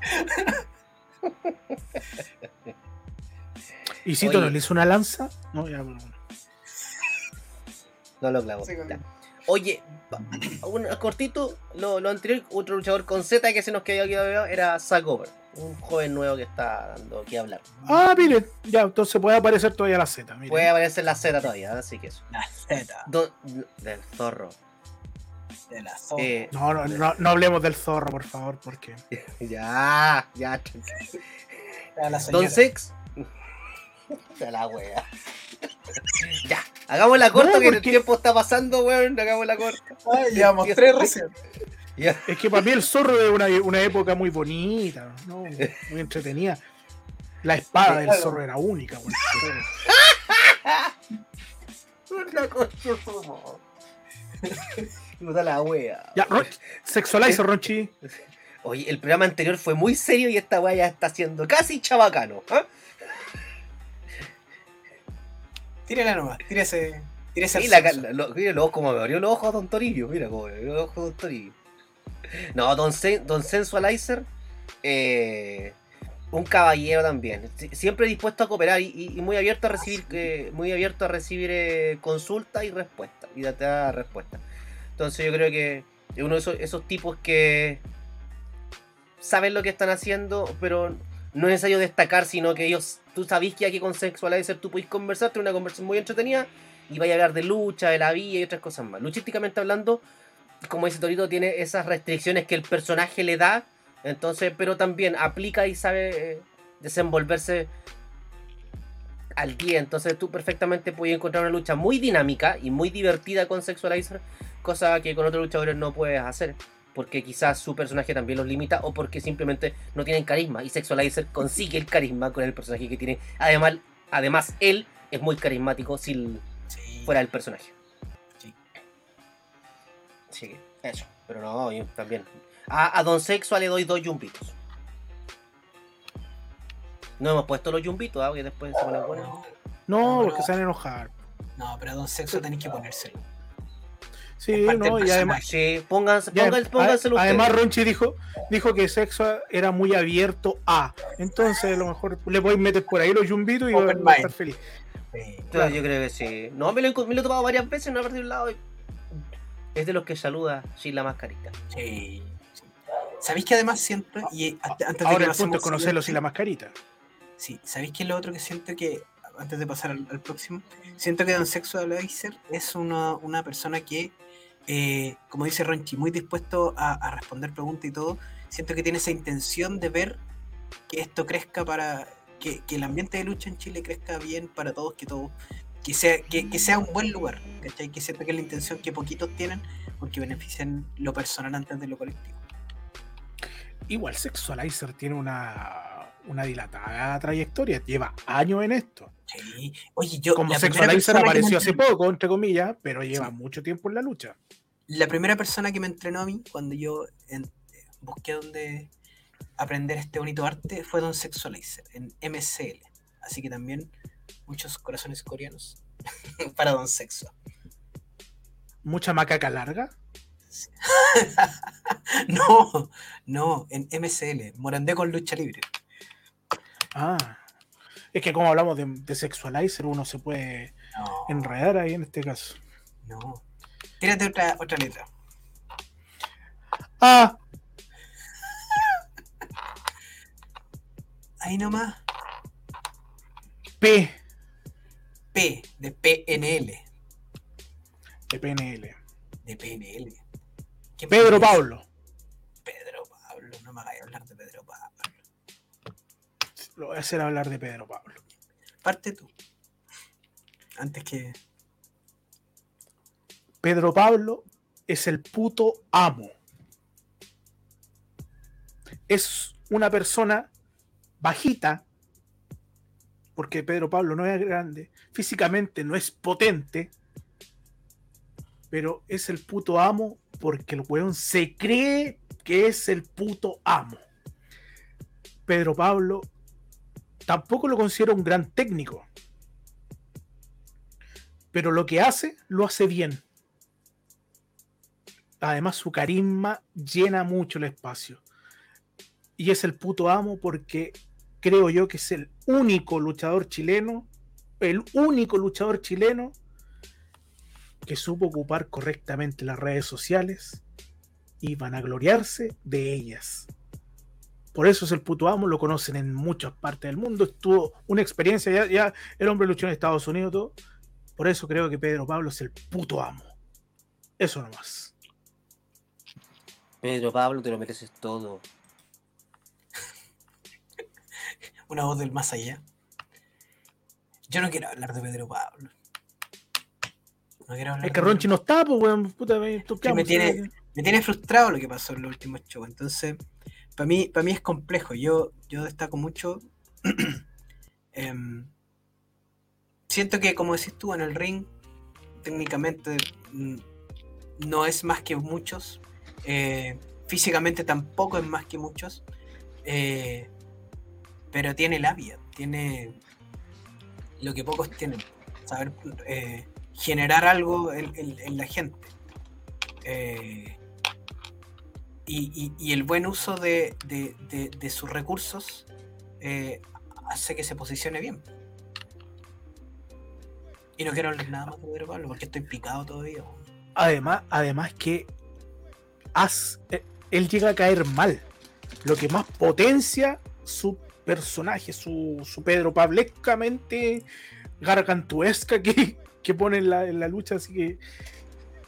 ¿Y Cito no le hizo una lanza? No, ya, bueno. No lo clavo. Oye, un cortito, lo, lo, anterior, otro luchador con Z que se nos quedó quedado era Zack un joven nuevo que está dando que hablar. Ah, mire, ya, entonces puede aparecer todavía la Z. Puede aparecer la Z todavía, así que eso. La Z. del zorro. De la zorra. Eh, no, no, no, no, hablemos del zorro, por favor, porque. ya, ya. Don Sex. De la wea. ya, hagamos la corta que el tiempo está pasando, weón. Hagamos la corta. Ay, llevamos tres recién. Es que para mí el zorro es una, una época muy bonita, ¿no? muy entretenida. La espada del zorro era única. La concha da la wea. Ya, Ron- sexualizer, Ronchi. Oye, el programa anterior fue muy serio y esta wea ya está siendo casi chabacano. ¿ah? Tírala nomás, tírese. Tírese Sí, al la, lo- mira los ojos como me abrió los ojos a Don Toribio. Mira como me abrió los ojos a Don Toribio. No, Don, Sen- Don Sensualizer. eh, un caballero también. Si- Siempre dispuesto a cooperar y, y- y muy abierto a recibir eh, muy abierto a recibir eh, consultas y respuestas. Y darte dar respuestas. Entonces yo creo que es uno de esos, esos tipos que saben lo que están haciendo, pero no es necesario destacar, sino que ellos, tú sabés que aquí con Sexualizer tú podés conversar, tener una conversación muy entretenida y vaya a hablar de lucha, de la vida y otras cosas más. Luchísticamente hablando, como dice Torito, tiene esas restricciones que el personaje le da, entonces, pero también aplica y sabe eh, desenvolverse al día. Entonces tú perfectamente puedes encontrar una lucha muy dinámica y muy divertida con Sexualizer, cosa que con otros luchadores no puedes hacer. Porque quizás su personaje también los limita o porque simplemente no tienen carisma. Y Sexualizer consigue el carisma con el personaje que tiene. Además, además él es muy carismático si Sí. fuera el personaje. Eso. Pero no, yo también. A, a Don Sexual le doy dos yumbitos. No hemos puesto los yumbitos, ¿ah? que después se ponen buenos. No, No, porque no. se van a enojar. No, pero a Don Sexo tenéis que ponérselo. Sí, no, y además. Sí, pónganse, pónganse, pónganselo a- además. Ronchi dijo, dijo que sexo era muy abierto a. Entonces, a lo mejor le voy a meter por ahí los yumbitos y va a estar feliz. Sí. Yo- claro. Yo creo que sí. No, me lo, me lo he topado varias veces, no he perdido un lado. y- Es de los que saluda sin la mascarita. Sí. ¿Sabéis que además siempre, y a- antes de que Ahora el pasemos punto es conocerlo sin la mascarita. Sí, ¿sabéis qué es lo otro que siento que, antes de pasar al, al próximo, siento que Don Sexualizer es una, una persona que, eh, como dice Ronchi, muy dispuesto a, a responder preguntas y todo, siento que tiene esa intención de ver que esto crezca para, que, que el ambiente de lucha en Chile crezca bien para todos, que todo, que sea, que, que sea un buen lugar, ¿cachai? Que siento que es la intención que poquitos tienen, porque benefician lo personal antes de lo colectivo. Igual Sexualizer tiene una, una dilatada trayectoria, lleva años en esto. Sí. Oye, yo... Como Sexualizer apareció hace poco, entre comillas, pero lleva Sí. mucho tiempo en la lucha. la primera persona que me entrenó a mí cuando yo en- busqué donde aprender este bonito arte fue Don Sexualizer en MCL. Así que también muchos corazones coreanos para Don Sexo. Mucha macaca larga. No, no, en MCL, Morandé con lucha libre. Ah. Es que como hablamos de, de Sexualizer, uno se puede No, enredar ahí en este caso. no. Tírate otra, otra letra. Ah, Ahí nomás. P P, de PNL. de PNL. De PNL. ¿Qué Pedro? Pablo. Pedro Pablo, no me hagáis hablar de Pedro Pablo. Lo voy a hacer hablar de Pedro Pablo. Parte tú. Antes que. Pedro Pablo es el puto amo. Es una persona bajita, porque Pedro Pablo no es grande, físicamente no es potente, pero es el puto amo porque el weón se cree que es el puto amo. Pedro Pablo tampoco lo considero un gran técnico, pero lo que hace, lo hace bien. Además, su carisma llena mucho el espacio. Y es el puto amo porque creo yo que es el único luchador chileno, el único luchador chileno que supo ocupar correctamente las redes sociales y van a gloriarse de ellas. Por eso es el puto amo, lo conocen en muchas partes del mundo, tuvo una experiencia, ya, ya el hombre luchó en Estados Unidos, todo. Por eso creo que Pedro Pablo es el puto amo. Eso nomás. Pedro Pablo, te lo mereces todo. una voz del más allá. Yo no quiero hablar de Pedro Pablo. No quiero hablar Es que Ronchi no está, pues, weón. Puta, me, tú, ¿qué Sí, me tiene-? Me tiene frustrado lo que pasó en los últimos shows. Entonces, para mí, para mí es complejo. Yo, yo destaco mucho. em, siento que, como decís tú, en el ring, técnicamente mm, no es más que muchos. Eh, físicamente tampoco es más que muchos. Eh, pero tiene labia, tiene lo que pocos tienen. Saber eh, generar algo en, la gente. Y, el buen uso de, sus recursos hace que se posicione bien. Y no quiero hablar nada más de Pablo porque estoy picado todavía. Además, además que eh, él llega a caer mal. Lo que más potencia su personaje, su, su Pedro Pablescamente gargantuesca que, que pone en la, lucha. Así que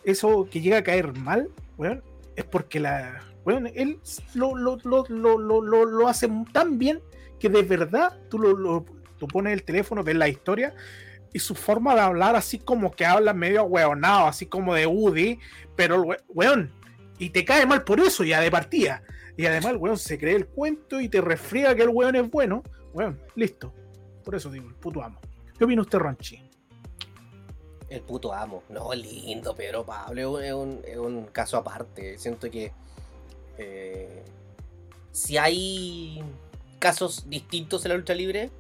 eso que llega a caer mal, bueno, es porque la. Bueno, él lo, lo, lo, lo, hace tan bien que de verdad tú lo, tú pones el teléfono, ves la historia y su forma de hablar así como que habla medio weonado, así como de Woody, pero weón, y te cae mal por eso ya de partida. Y además el weón se cree el cuento y te refriega que el weón es bueno, weón, listo. Por eso digo, el puto amo. ¿Qué opina usted, Ronchi? El puto amo. No, lindo, Pedro Pablo es un, es un caso aparte. Siento que eh, si hay casos distintos en la lucha libre,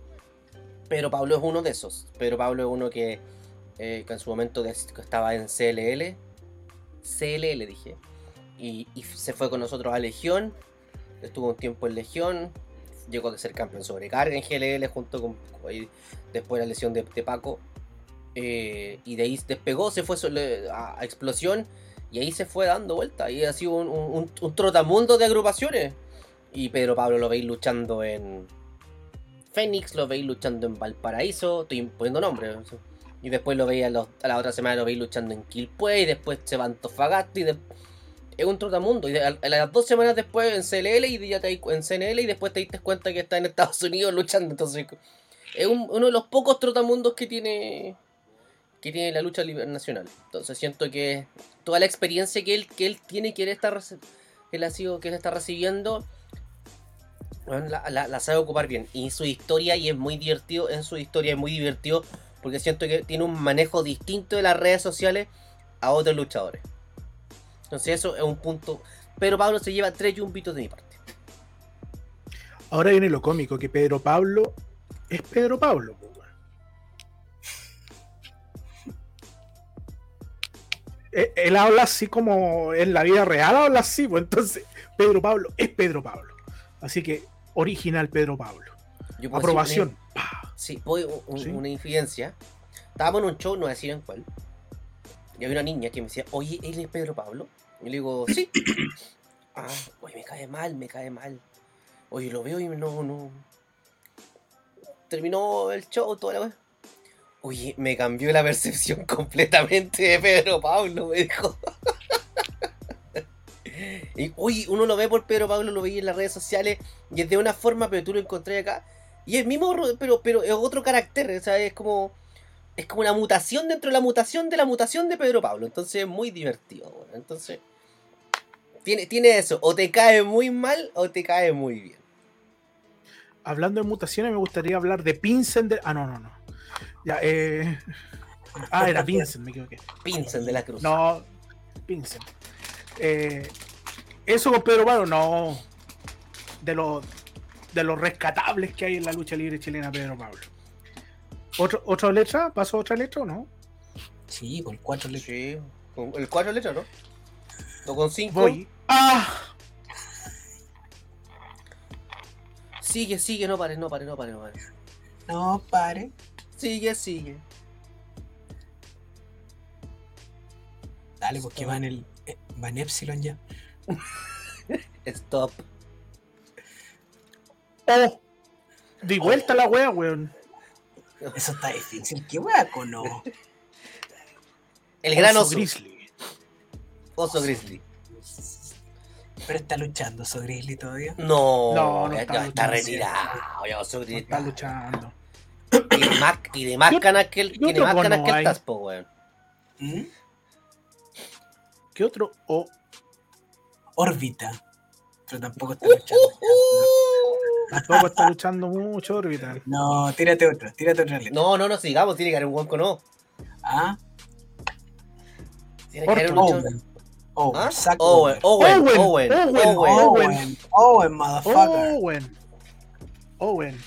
Pedro Pablo es uno de esos. Pedro Pablo es uno que, eh, en su momento estaba en CLL. CLL dije. Y, se fue con nosotros a Legión. Estuvo un tiempo en Legión. Llegó a ser campeón sobrecarga en GLL junto con después la lesión de, Paco. Eh, y de ahí despegó, se fue a, explosión. Y ahí se fue dando vuelta. Y ha sido un, un trotamundo de agrupaciones. Y Pedro Pablo lo veis luchando en, Fénix, lo veis luchando en Valparaíso, estoy poniendo nombres. Y después lo veis a, la otra semana, lo veis luchando en Quilpue, y después se va Antofagasta, y es un trotamundo. Y a, las dos semanas después en CLL, y ya te en CNL, y después te diste cuenta que está en Estados Unidos luchando. Entonces, es uno de los pocos trotamundos que tiene que tiene la lucha nacional. Entonces siento que toda la experiencia que él, que él tiene, que él está, que él ha sido, que él está recibiendo, la, sabe ocupar bien. Y su historia, y es muy divertido, en su historia es muy divertido porque siento que tiene un manejo distinto de las redes sociales a otros luchadores. Entonces eso es un punto. Pero Pablo se lleva tres yumbitos de mi parte. Ahora viene lo cómico, que Pedro Pablo es Pedro Pablo. E, él habla así como en la vida real habla así, pues entonces Pedro Pablo es Pedro Pablo. Así que original Pedro Pablo. Aprobación. sí, voy una infidencia. Estábamos en un show, no voy a decir en cuál. Y había una niña que me decía, oye, ¿él es Pedro Pablo? Y le digo, sí. ah, oye, me cae mal, me cae mal. Oye, lo veo y no, no. Terminó el show, toda la vez. Oye, me cambió la percepción completamente de Pedro Pablo, me dijo. Y, uy, uno lo ve por Pedro Pablo, lo veía en las redes sociales y es de una forma, pero tú lo encontré acá. Y es mismo, pero, pero es otro carácter, o sea, es como. Es como una mutación dentro de la mutación de la mutación de Pedro Pablo. Entonces es muy divertido, Entonces. Tiene, tiene eso, o te cae muy mal o te cae muy bien. Hablando de mutaciones, me gustaría hablar de Pincen de. Ah, no, no, no. Ya, eh. Ah, era Pincen, me equivoqué. Pincen de la Cruz. No, Pincen. Eh, eso con Pedro Pablo, no. De los de los rescatables que hay en la lucha libre chilena, Pedro Pablo. ¿Otra letra? ¿Pasó otra letra o no? Sí, con cuatro letras. Sí, con el cuatro letras, ¿no? O con cinco. Voy. ¡Ah! Sigue, sigue, no pare, no pare, no pare, no pare. No pare. Sigue, sigue. Dale, porque va en el. Eh, va en Epsilon ya. Stop. Oh, di vuelta la wea, weón. Eso está difícil. ¿Qué wea no? El gran oso. Grizzly. Oso Grizzly. Pero está luchando Oso Grizzly todavía. No, no, está, retirado. Ya Oso Grizzly está luchando. Tiene más, tiene más canas que el, tiene más canas que el Taspo, weón. ¿Mm? ¿Qué otro? O órbita. Pero tampoco está luchando. Tampoco está luchando mucho, Orbital. No, tírate otra, tírate otra letra. No, no, no, sigamos, tiene que haber un Wonko no. Ah, Tiene que haber un Owen. Owen, ¿Ah? Owen, Owen. Owen, Owen, Owen, Owen, Owen. Owen, Owen, motherfucker. Owen. Owen.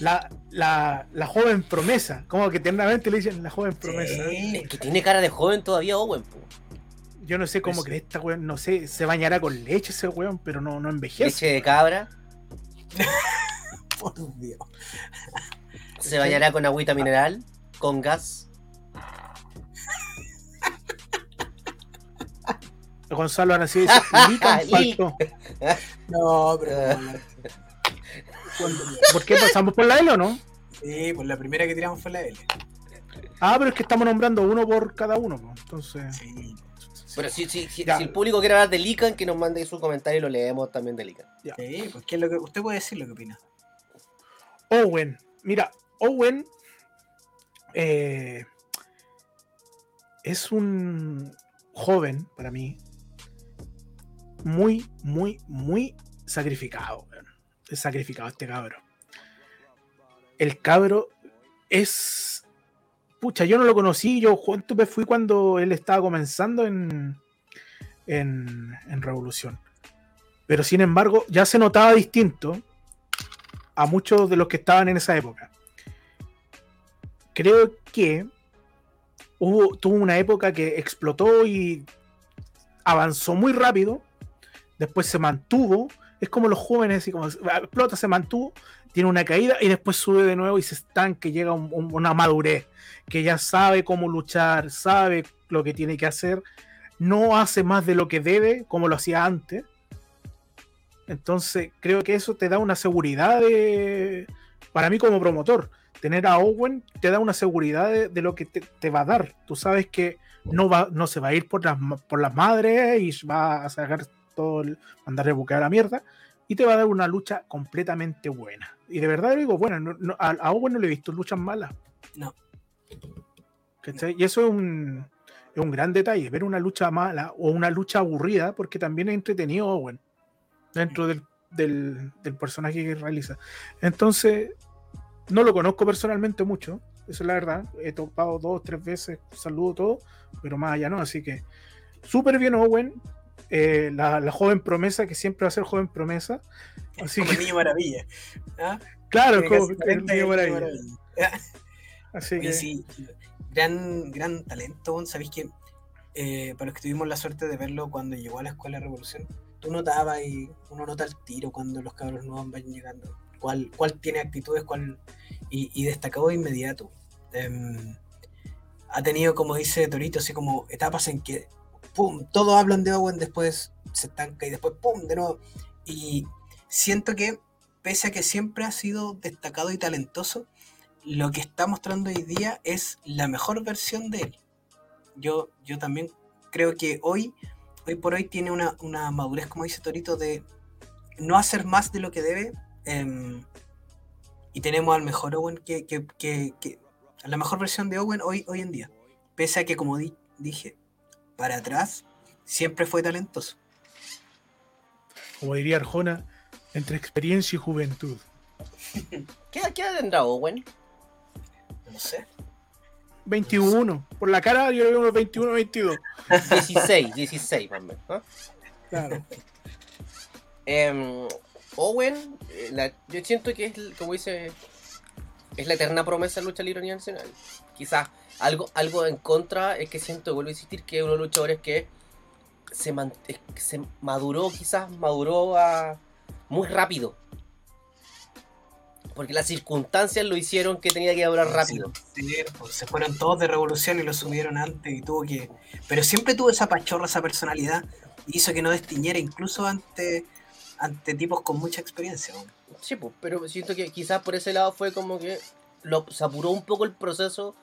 La, la, la joven promesa. Como que tiernamente le dicen la joven promesa. Sí. Es que tiene cara de joven todavía Owen, po. Yo no sé cómo Eso. que esta weón, no sé, se bañará con leche ese weón, pero no, no envejece. Leche de cabra. Por Dios. Se bañará con agüita mineral, con gas. Gonzalo ahora sí dice, "Lican Li- faltó". No, pero. Ah. ¿Por qué pasamos por la L o no? Sí, pues la primera que tiramos fue la L. Ah, pero es que estamos nombrando uno por cada uno, po. entonces. Sí. Pero si, si, si, el público quiere hablar de Lican, que nos mande su comentario y lo leemos también de Lican. Sí, pues ¿qué es lo que. Usted puede decir lo que opina. Owen, mira, Owen eh, es un joven para mí muy, muy, muy sacrificado. Es sacrificado este cabro. El cabro es. Pucha, yo no lo conocí, yo fui cuando él estaba comenzando en, en, en Revolución. Pero sin embargo, ya se notaba distinto a muchos de los que estaban en esa época. Creo que hubo, tuvo una época que explotó y avanzó muy rápido, después se mantuvo, es como los jóvenes, así como explota, se mantuvo, tiene una caída y después sube de nuevo y se estanca, llega a un- un- una madurez, que ya sabe cómo luchar, sabe lo que tiene que hacer, no hace más de lo que debe, como lo hacía antes. Entonces, creo que eso te da una seguridad de, para mí como promotor. Tener a Owen te da una seguridad de, de lo que te, va a dar. Tú sabes que no, va, no se va a ir por las, por las madres y va a sacar todo, el, mandar buque a la mierda. Y te va a dar una lucha completamente buena. Y de verdad digo, bueno, no- no- a, a Owen no le he visto luchas malas. No. ¿Cachai? Y eso es un, es un gran detalle, ver una lucha mala o una lucha aburrida, porque también es entretenido Owen dentro del, del, del personaje que realiza. Entonces, no lo conozco personalmente mucho, eso es la verdad. He topado dos, tres veces, saludo todo, pero más allá no, así que súper bien Owen. Eh, la, la joven promesa, que siempre va a ser joven promesa. Así Como el que, niño maravilla. ¿Ah? claro, Tiene como el 40 y niño el maravilla. maravilla. Así Oye, que, sí, gran, gran talento. Sabéis que eh, para los que tuvimos la suerte de verlo cuando llegó a la escuela de Revolución, tú notabas y uno nota el tiro cuando los cabros nuevos van llegando. Cuál, cuál tiene actitudes, cuál. Y, y destacado de inmediato. Em, ha tenido, como dice Torito, así como etapas en que, ¡pum! Todos hablan de Owen, después se estanca y después, ¡pum! De nuevo. Y siento que, pese a que siempre ha sido destacado y talentoso, lo que está mostrando hoy día es la mejor versión de él. Yo, yo también creo que hoy, hoy por hoy tiene una, una madurez, como dice Torito, de no hacer más de lo que debe. em, y tenemos al mejor Owen que, que, que- que- la mejor versión de Owen hoy, hoy en día. Pese a que, como di- dije, para atrás siempre fue talentoso. como diría Arjona, entre experiencia y juventud. ¿Qué, qué edad tendrá Owen? No sé. 21. Por la cara yo le veo unos 21, 22. 16, 16 más o menos. Claro. Em, Owen, eh, la- yo siento que es, como dice, es la eterna promesa de lucha libre nacional. Quizás algo, algo en contra es que siento, vuelvo a insistir, que uno de los luchadores que se, man- se maduró, quizás maduró a- muy rápido. Porque las circunstancias lo hicieron que tenía que durar rápido. Sí, pues, se fueron todos de revolución y lo subieron antes y tuvo que. Pero siempre tuvo esa pachorra, esa personalidad. Y hizo que no destiñera incluso ante, ante tipos con mucha experiencia. Sí, pues, pero siento que quizás por ese lado fue como que lo, se apuró un poco el proceso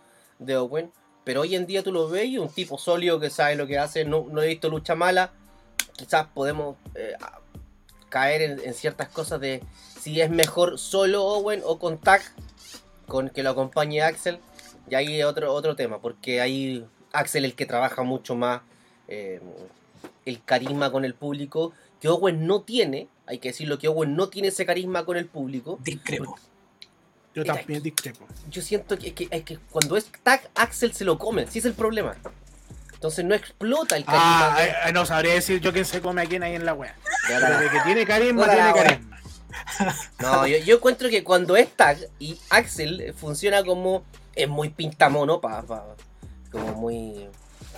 de Owen. Pero hoy en día tú lo ves y un tipo sólido que sabe lo que hace. No, no he visto lucha mala. Quizás podemos eh, caer en, ciertas cosas de si es mejor solo Owen o con tag, con que lo acompañe Axel. Y ahí otro, otro tema, porque ahí Axel el que trabaja mucho más eh, el carisma con el público que Owen no tiene, hay que decirlo que Owen no tiene ese carisma con el público. Discrepo. Yo también discrepo. Yo siento que, que, cuando es tag, Axel se lo come, sí es el problema. Entonces no explota el carisma. Ah, eh, no sabría decir yo quién se come a quién ahí en la wea. Que tiene carisma, tiene carisma. No, yo, yo, encuentro que cuando es tag y Axel funciona como. Es muy pintamono, pa, como muy.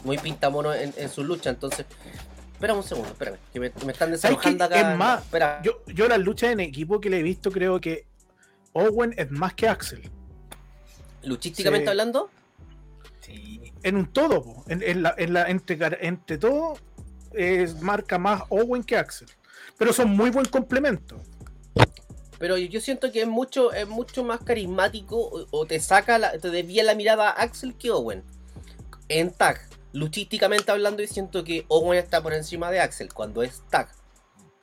Muy pintamono en, en su lucha. Entonces, espera un segundo, espérame, que me, están desalojando acá. Es más, Yo, yo las luchas en equipo que le he visto, creo que Owen es más que Axel. ¿Luchísticamente hablando? Sí. En un todo, en, la, en la, entre, entre todo, es, marca más Owen que Axel. Pero son muy buen complemento. Pero yo siento que es mucho, es mucho más carismático o, te saca, la, te desvía la mirada a Axel que Owen. En tag, luchísticamente hablando, y siento que Owen está por encima de Axel cuando es tag.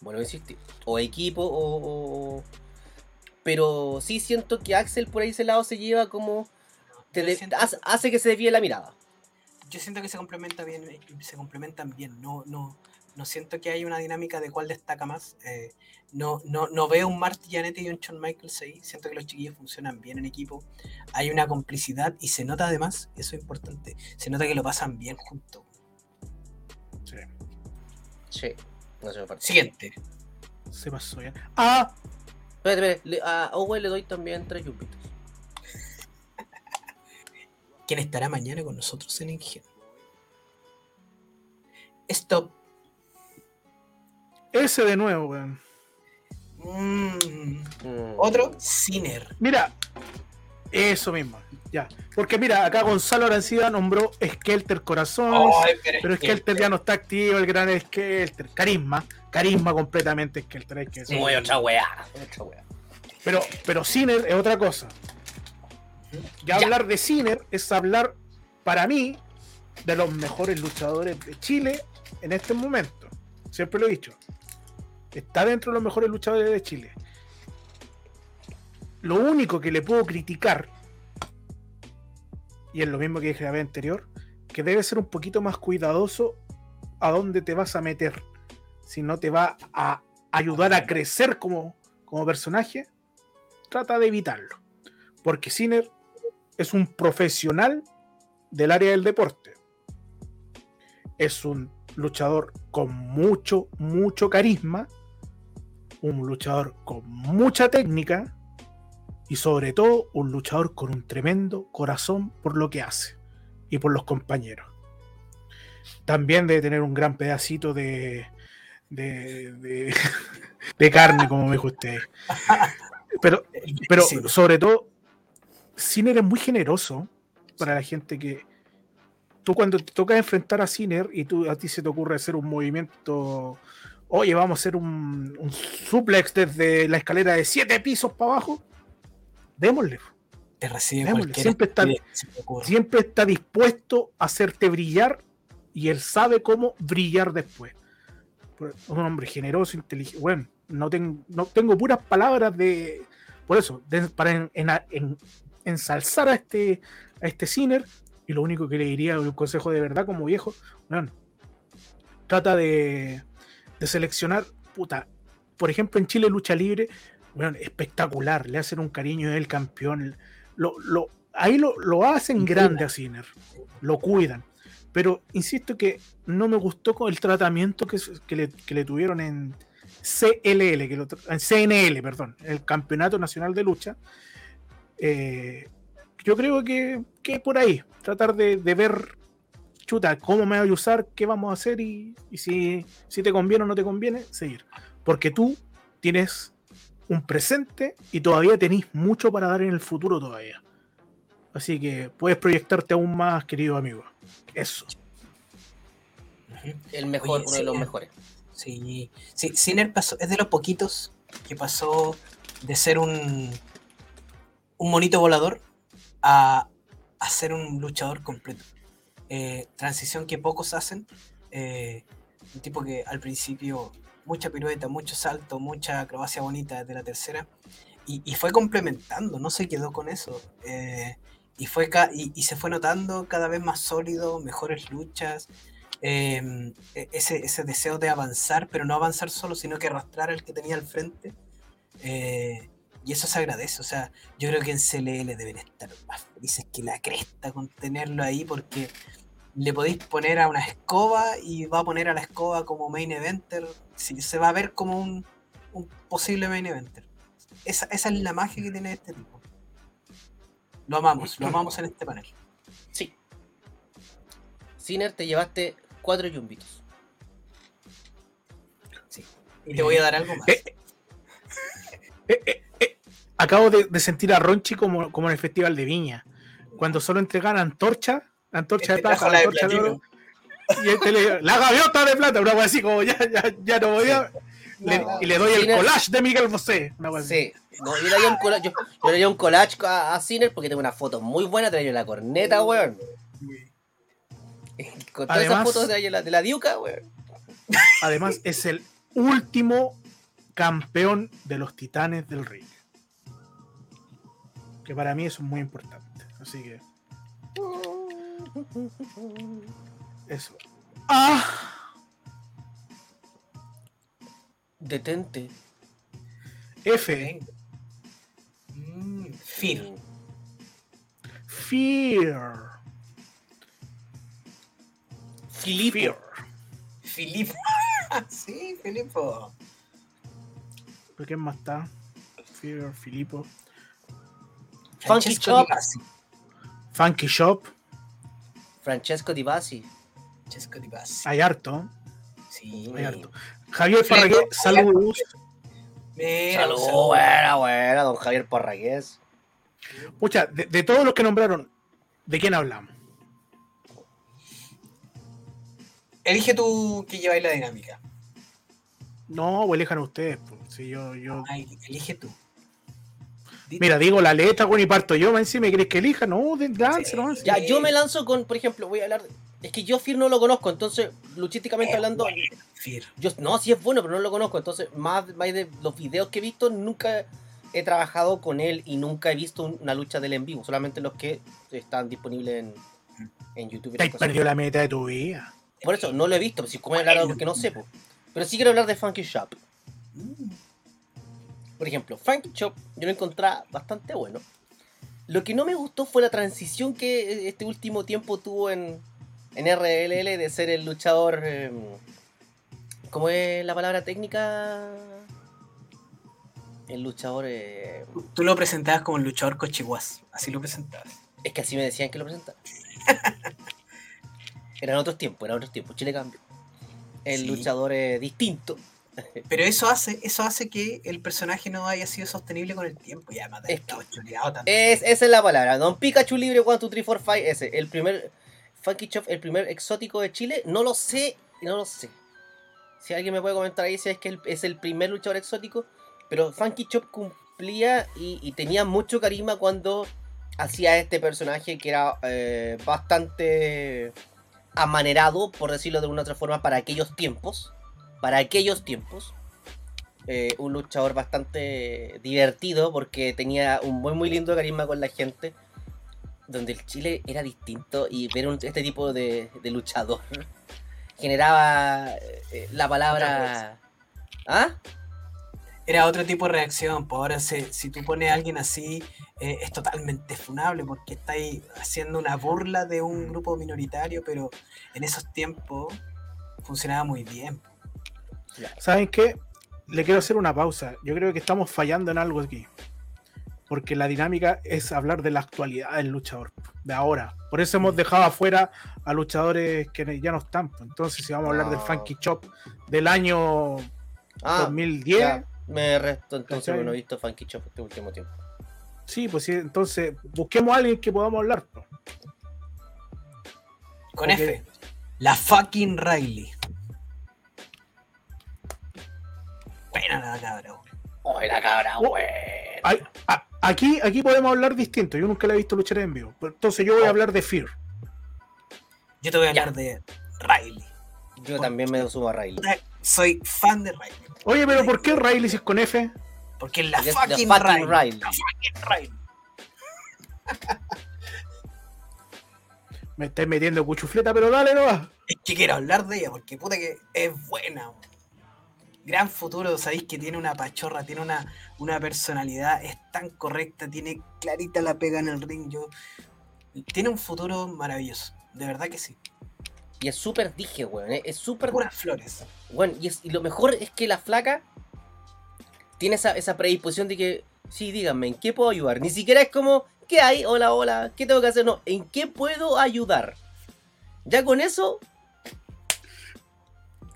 Bueno, insistir. O equipo o, pero sí siento que Axel por ahí ese lado se lleva como. hace, que se desvíe la mirada. Yo siento que se complementa bien, eh, se complementan bien. No, no, no siento que haya una dinámica de cuál destaca más. Eh, no, no, no veo un Marty Janetti y un Shawn Michaels ahí. Siento que los chiquillos funcionan bien en equipo. Hay una complicidad y se nota además, eso es importante, se nota que lo pasan bien juntos. Sí. Sí. Siguiente. Se pasó ya. Ah, Espérate, espérate. a Owen le doy también tres yupitos. ¿Quién estará mañana con nosotros en Ingen? Stop. Ese de nuevo, weón. Mm. Mm. Otro, Ciner. Mira, eso mismo. Ya. Porque mira, acá Gonzalo Arancida nombró Skelter Corazón. pero, Skelter ya no está activo, el gran Skelter. Carisma, carisma completamente Skelter. Hay que Muy otra weá. Pero, pero Sinner es otra cosa. Ya, hablar de Sinner es hablar, para mí, de los mejores luchadores de Chile en este momento. Siempre lo he dicho. Está dentro de los mejores luchadores de Chile. Lo único que le puedo criticar y es lo mismo que dije la vez anterior, que debe ser un poquito más cuidadoso a dónde te vas a meter. Si no te va a ayudar a crecer como, como personaje, trata de evitarlo. Porque Sinner es un profesional del área del deporte. Es un luchador con mucho, mucho carisma. Un luchador con mucha técnica y sobre todo un luchador con un tremendo corazón por lo que hace y por los compañeros. También debe tener un gran pedacito de, de, de, carne, como me dijo usted. Pero, pero sobre todo, Ciner es muy generoso para la gente que. Tú cuando te toca enfrentar a Ciner y tú, a ti se te ocurre hacer un movimiento, oye, vamos a hacer un, un suplex desde la escalera de siete pisos para abajo, démosle. Te recibe Siempre está, siempre está dispuesto a hacerte brillar y él sabe cómo brillar después. Un hombre generoso, inteligente. Bueno, no, tengo, no tengo puras palabras de. Por eso, para en, ensalzar a este, a este Ciner. Y lo único que le diría, un consejo de verdad como viejo, bueno, trata de, de seleccionar, puta, por ejemplo en Chile lucha libre, bueno, espectacular, le hacen un cariño del campeón. Lo, lo, ahí lo, lo hacen grande a Sinner, lo cuidan. Pero insisto que no me gustó con el tratamiento que, que, le, que le, tuvieron en CLL, que en CNL, perdón, el Campeonato Nacional de Lucha. Eh, yo creo que, que, por ahí, tratar de, de, ver, chuta, cómo me voy a usar, qué vamos a hacer y, y si, si te conviene o no te conviene, seguir. Porque tú tienes un presente y todavía tenéis mucho para dar en el futuro todavía. Así que puedes proyectarte aún más, querido amigo. Eso. El mejor, uno de los mejores. Sí, sí, Sinner pasó, es de los poquitos que pasó de ser un, un monito volador a, a ser un luchador completo. Eh, transición que pocos hacen. Eh, un tipo que al principio mucha pirueta, mucho salto, mucha acrobacia bonita desde la tercera. Y, fue complementando, no se quedó con eso. Eh, y, fue y, se fue notando cada vez más sólido, mejores luchas. em, e, ese, ese, deseo de avanzar, pero no avanzar solo, sino que arrastrar al que tenía al frente. Eh, y eso se agradece. O sea, yo creo que en CLL deben estar más felices que la cresta con tenerlo ahí, porque le podéis poner a una escoba y va a poner a la escoba como main eventer. se va a ver como un, un posible main eventer. Esa, esa es la magia que tiene este tipo. Lo amamos, lo amamos en este panel. Sí. Sinner, te llevaste cuatro yumbitos. Sí. Y te voy a dar algo más. Eh, eh, eh, acabo de, sentir a Ronchi como, como en el Festival de Viña. Cuando solo entregan antorcha, antorcha de este plata, antorcha de, oro. Y este le, la gaviota de plata, una así como ya, ya, ya no voy a. y le doy el collage de Miguel Bosé. Sí, no, yo, le un collage, yo, le doy un collage a, a Ciner porque tengo una foto muy buena, trae la corneta, weón. Con todas esas fotos de la, de la Diuca, weón. Además, es el último campeón de los titanes del ring. Que para mí eso es muy importante. Así que. Eso. ¡Ah! Detente. F. Mm, fear. Fear. Filipo. Filipo. sí, Filipo. ¿Pero quién más está? Fear, Filipo. Funky Shop. Funky Shop. Francesco Di Basi. Francesco Di Basi. Hay harto. Sí. Hay harto. Javier Parragués, saludos. Saludos, buena, buena, don Javier Parragués. Pucha, de, de, todos los que nombraron, ¿de quién hablamos? Elige tú que lleváis la dinámica. No, o elijan ustedes. Pues. Si yo, yo... Ay, elige tú. Mira, digo la letra, bueno, y parto yo, si me querés que elija, no, lance, Ya, yo me lanzo con, por ejemplo, voy a hablar. Es que yo Fir no lo conozco, entonces, luchísticamente hablando. Fir. Yo, no, sí es bueno, pero no lo conozco. Entonces, más, más de los videos que he visto, nunca he trabajado con él y nunca he visto una lucha de él en vivo. Solamente los que están disponibles en, en YouTube. Te has perdido la meta de tu vida. Por eso, no lo he visto. Si como hablar algo que no sé, Pero sí quiero hablar de Funky Shop. Mm. Por ejemplo, Funky Shop yo lo encontré bastante bueno. Lo que no me gustó fue la transición que este último tiempo tuvo en, en RLL de ser el luchador. Em, ¿Cómo es la palabra técnica? El luchador. Eh... Tú lo presentabas como el luchador cochiguas. Así lo presentabas. Es que así me decían que lo presentaba. eran otros tiempos, eran otros tiempos. Chile cambió. El luchador es distinto. Pero eso hace, eso hace que el personaje no haya sido sostenible con el tiempo. Ya, es Es, esa es la palabra. Don Pikachu Libre 1, 2, 3, 4, 5. Ese, el primer Funky Chop, el primer exótico de Chile. No lo sé, no lo sé. Si alguien me puede comentar ahí si es que es el primer luchador exótico. Pero Funky Chop cumplía y, tenía mucho carisma cuando hacía este personaje que era eh, bastante amanerado, por decirlo de una otra forma, para aquellos tiempos para aquellos tiempos, eh, un luchador bastante divertido porque tenía un muy, muy lindo carisma con la gente, donde el Chile era distinto y ver este tipo de, luchador generaba eh, la palabra... ¿Ah? Era otro tipo de reacción, pues ahora si, tú pones a alguien así eh, es totalmente funable porque estáis haciendo una burla de un grupo minoritario, pero en esos tiempos funcionaba muy bien. ¿Saben qué? Le quiero hacer una pausa. Yo creo que estamos fallando en algo aquí. Porque la dinámica es hablar de la actualidad del luchador, de ahora. Por eso hemos dejado afuera a luchadores que ya no están. Entonces, si vamos a hablar del Funky Chop del año 2010. Ah, me resto, entonces no he visto Funky Chop este último tiempo. Sí, pues sí, entonces busquemos a alguien que podamos hablar. Con F. La fucking Riley. Buena la cabra, Oh, la cabra, Aquí, aquí podemos hablar distinto. Yo nunca la he visto luchar en vivo. Entonces yo voy a oh. hablar de Fear. Yo te voy a hablar de Riley. Yo también me subo a Riley. Soy fan de Riley. Oye, pero ¿por qué Riley si es con F? Porque es la fucking, Riley. La fucking Riley. me estáis metiendo cuchufleta, pero dale, no Es que quiero hablar de ella, porque puta que es buena. Gran futuro, sabéis que tiene una pachorra, tiene una, una personalidad, es tan correcta, tiene clarita la pega en el ring. Yo, tiene un futuro maravilloso, de verdad que sí. Y es súper dije, weón. Es súper. Puras flores. Bueno, y, y, lo mejor es que la flaca tiene esa, esa predisposición de que, sí, díganme, ¿en qué puedo ayudar? Ni siquiera es como, ¿qué hay? Hola, hola, ¿qué tengo que hacer? No, ¿en qué puedo ayudar? Ya con eso,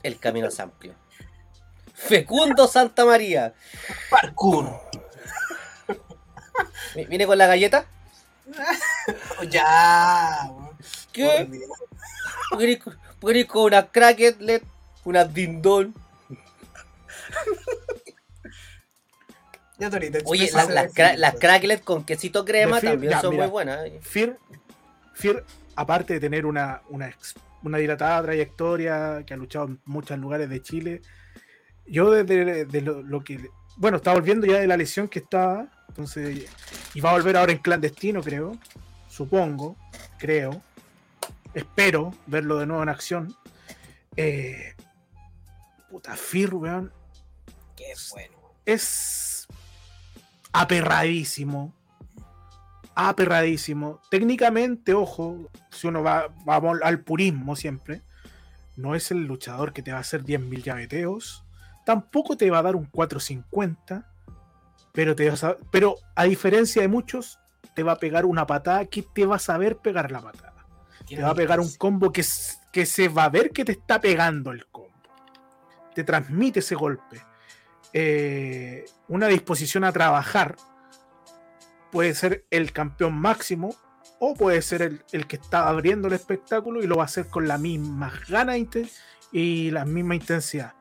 el camino es amplio. Fecundo Santa María. Parkour. ¿Viene con la galleta? ya. ¿Qué? ¿Puedes con una cracketlet, una dindón? Ya, Torito, Oye, las la, la cracklet con quesito crema también ya, son mira, muy buenas. Fir, Fir, aparte de tener una, una, una, dilatada trayectoria, que ha luchado en muchos lugares de Chile, yo desde de lo, lo, que... Bueno, está volviendo ya de la lesión que estaba, entonces... Y va a volver ahora en clandestino, creo. Supongo, creo. Espero verlo de nuevo en acción. Eh, puta, Fir, weón. Qué bueno. Es aperradísimo. Aperradísimo. Técnicamente, ojo, si uno va, al purismo siempre, no es el luchador que te va a hacer 10.000 llaveteos. Tampoco te va a dar un 450. Pero, te a, pero a diferencia de muchos, te va a pegar una patada que te va a saber pegar la patada. Te va a pegar un combo que, que se va a ver que te está pegando el combo. Te transmite ese golpe eh, una disposición a trabajar. Puede ser el campeón máximo o puede ser el, el, que está abriendo el espectáculo y lo va a hacer con la misma gana y la misma intensidad.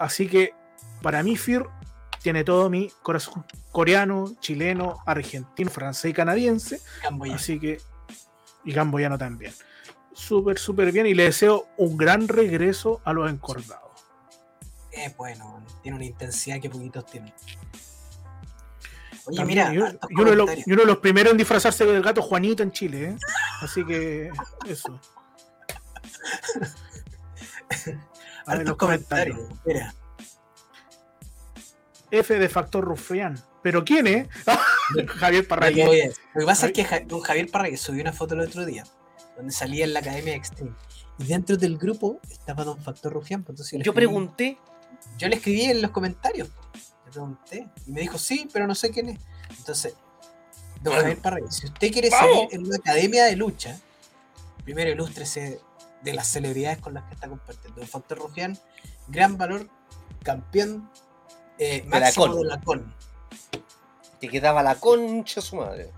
Así que para mí Fir tiene todo mi corazón coreano, chileno, argentino, francés y canadiense. Así que y gamboyano también. Súper, súper bien y le deseo un gran regreso a los encordados es bueno, tiene una intensidad que poquitos tienen. Oye, mira, y uno, de los, y uno, de los, primeros en disfrazarse del gato Juanito en Chile, ¿eh? Así que eso. A ver los comentarios. Mira. F de Factor Rufián. ¿Pero quién es? Javier Parra. Lo que pasa es que don Javier Parra subió una foto el otro día, donde salía en la Academia Extreme. Y dentro del grupo estaba Don Factor Rufián. Pues entonces yo pregunté yo le escribí en los comentarios, le pregunté, y me dijo, sí, pero no sé quién es. Entonces, don Javier Parrey, si usted quiere salir en una academia de lucha, primero ilústrese de las celebridades con las que está compartiendo. Factor Rufián, gran valor, campeón eh, máximo de la con. Te quedaba la concha su madre.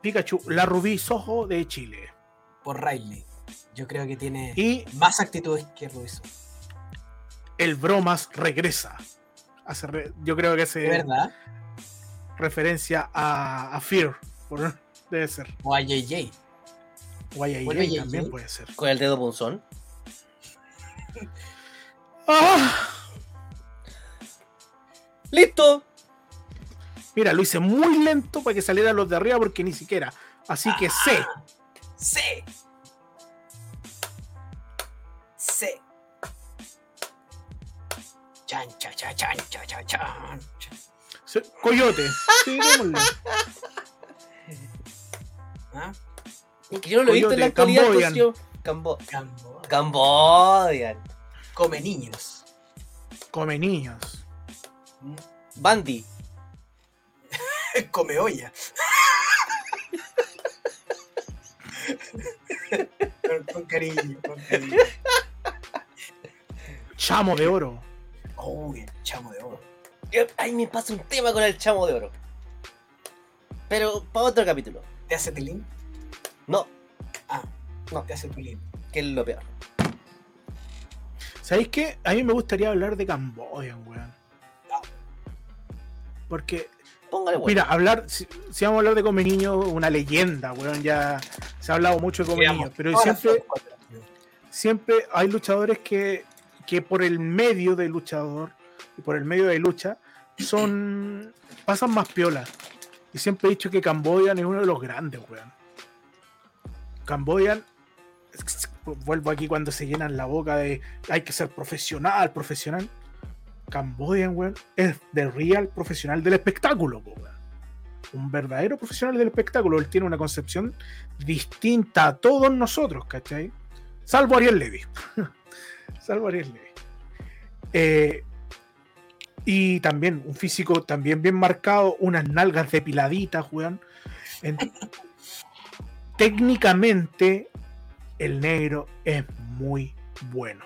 Pikachu, la Rubí Sojo de Chile. Por Riley. Yo creo que tiene más actitudes que Rubí el Bromas regresa. yo creo que es ¿verdad? referencia a, Fear, debe ser. O a JJ. O a JJ también puede ser. Con el dedo punzón. ¡Ah! ¡Listo! Mira, lo hice muy lento para que salieran los de arriba porque ni siquiera. Así que sé. Sé. Sé. Chan, chan, chan, chan, chan, chan. Coyote. Sí, ¿Ah? Que yo no lo he visto en la actualidad. Cambodian. Cambo Cambo Cambodian. Come niños. Come niños. Bandy. Come olla. con cariño, con cariño. Chamo de oro. Uy, el chamo de oro. Ay, me pasa un tema con el chamo de oro. Pero para otro capítulo. ¿Te hace tilín? No. Ah, no. Te hace tilín. Que es lo peor. ¿Sabéis qué? A mí me gustaría hablar de Camboya, weón. Porque. Póngale, weón. Mira, hablar. Si, vamos a hablar de Come Niño, una leyenda, weón. Ya se ha hablado mucho de Come Niño. Pero siempre. Siempre hay luchadores que que por el medio de luchador y por el medio de lucha son pasan más piola. Y siempre he dicho que Cambodian es uno de los grandes, weón. Cambodian vuelvo aquí cuando se llenan la boca de hay que ser profesional, profesional. Cambodian, weón, es de real profesional del espectáculo, weón. Un verdadero profesional del espectáculo. Él tiene una concepción distinta a todos nosotros, ¿cachai? Salvo Ariel Levy. Salvo Ariel Levy. Eh, y también un físico también bien marcado, unas nalgas depiladitas, weón. Técnicamente, el negro es muy bueno.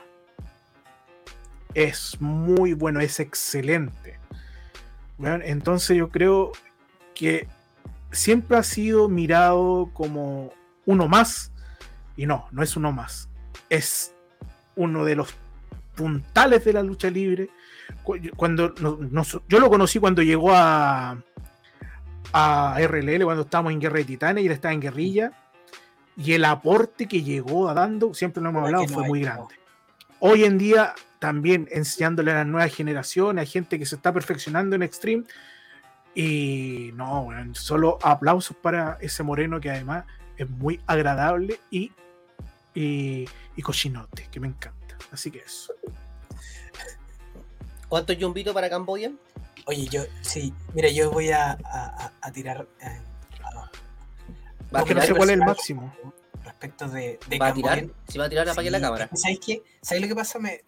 Es muy bueno, es excelente. entonces yo creo que siempre ha sido mirado como uno más. Y no, no es uno más. Es uno de los puntales de la lucha libre cuando yo lo conocí cuando llegó a, a RLL, cuando estábamos en Guerra de Titanes y él estaba en guerrilla. Y el aporte que llegó a dando, siempre lo hemos hablado, fue muy grande. Hoy en día, también enseñándole a las nuevas generaciones, a gente que se está perfeccionando en Extreme. Y no, solo aplausos para ese moreno que además es muy agradable y, y, y cochinote, que me encanta. Así que eso. ¿Cuánto es Jumbito para Camboya? Oye, yo, sí, mira, yo voy a, tirar. Eh, no sé cuál es el máximo. Respecto de, de ¿Va a tirar? Si va a tirar, apague la cámara. ¿Sabes qué? ¿Sabes lo que pasa? Me,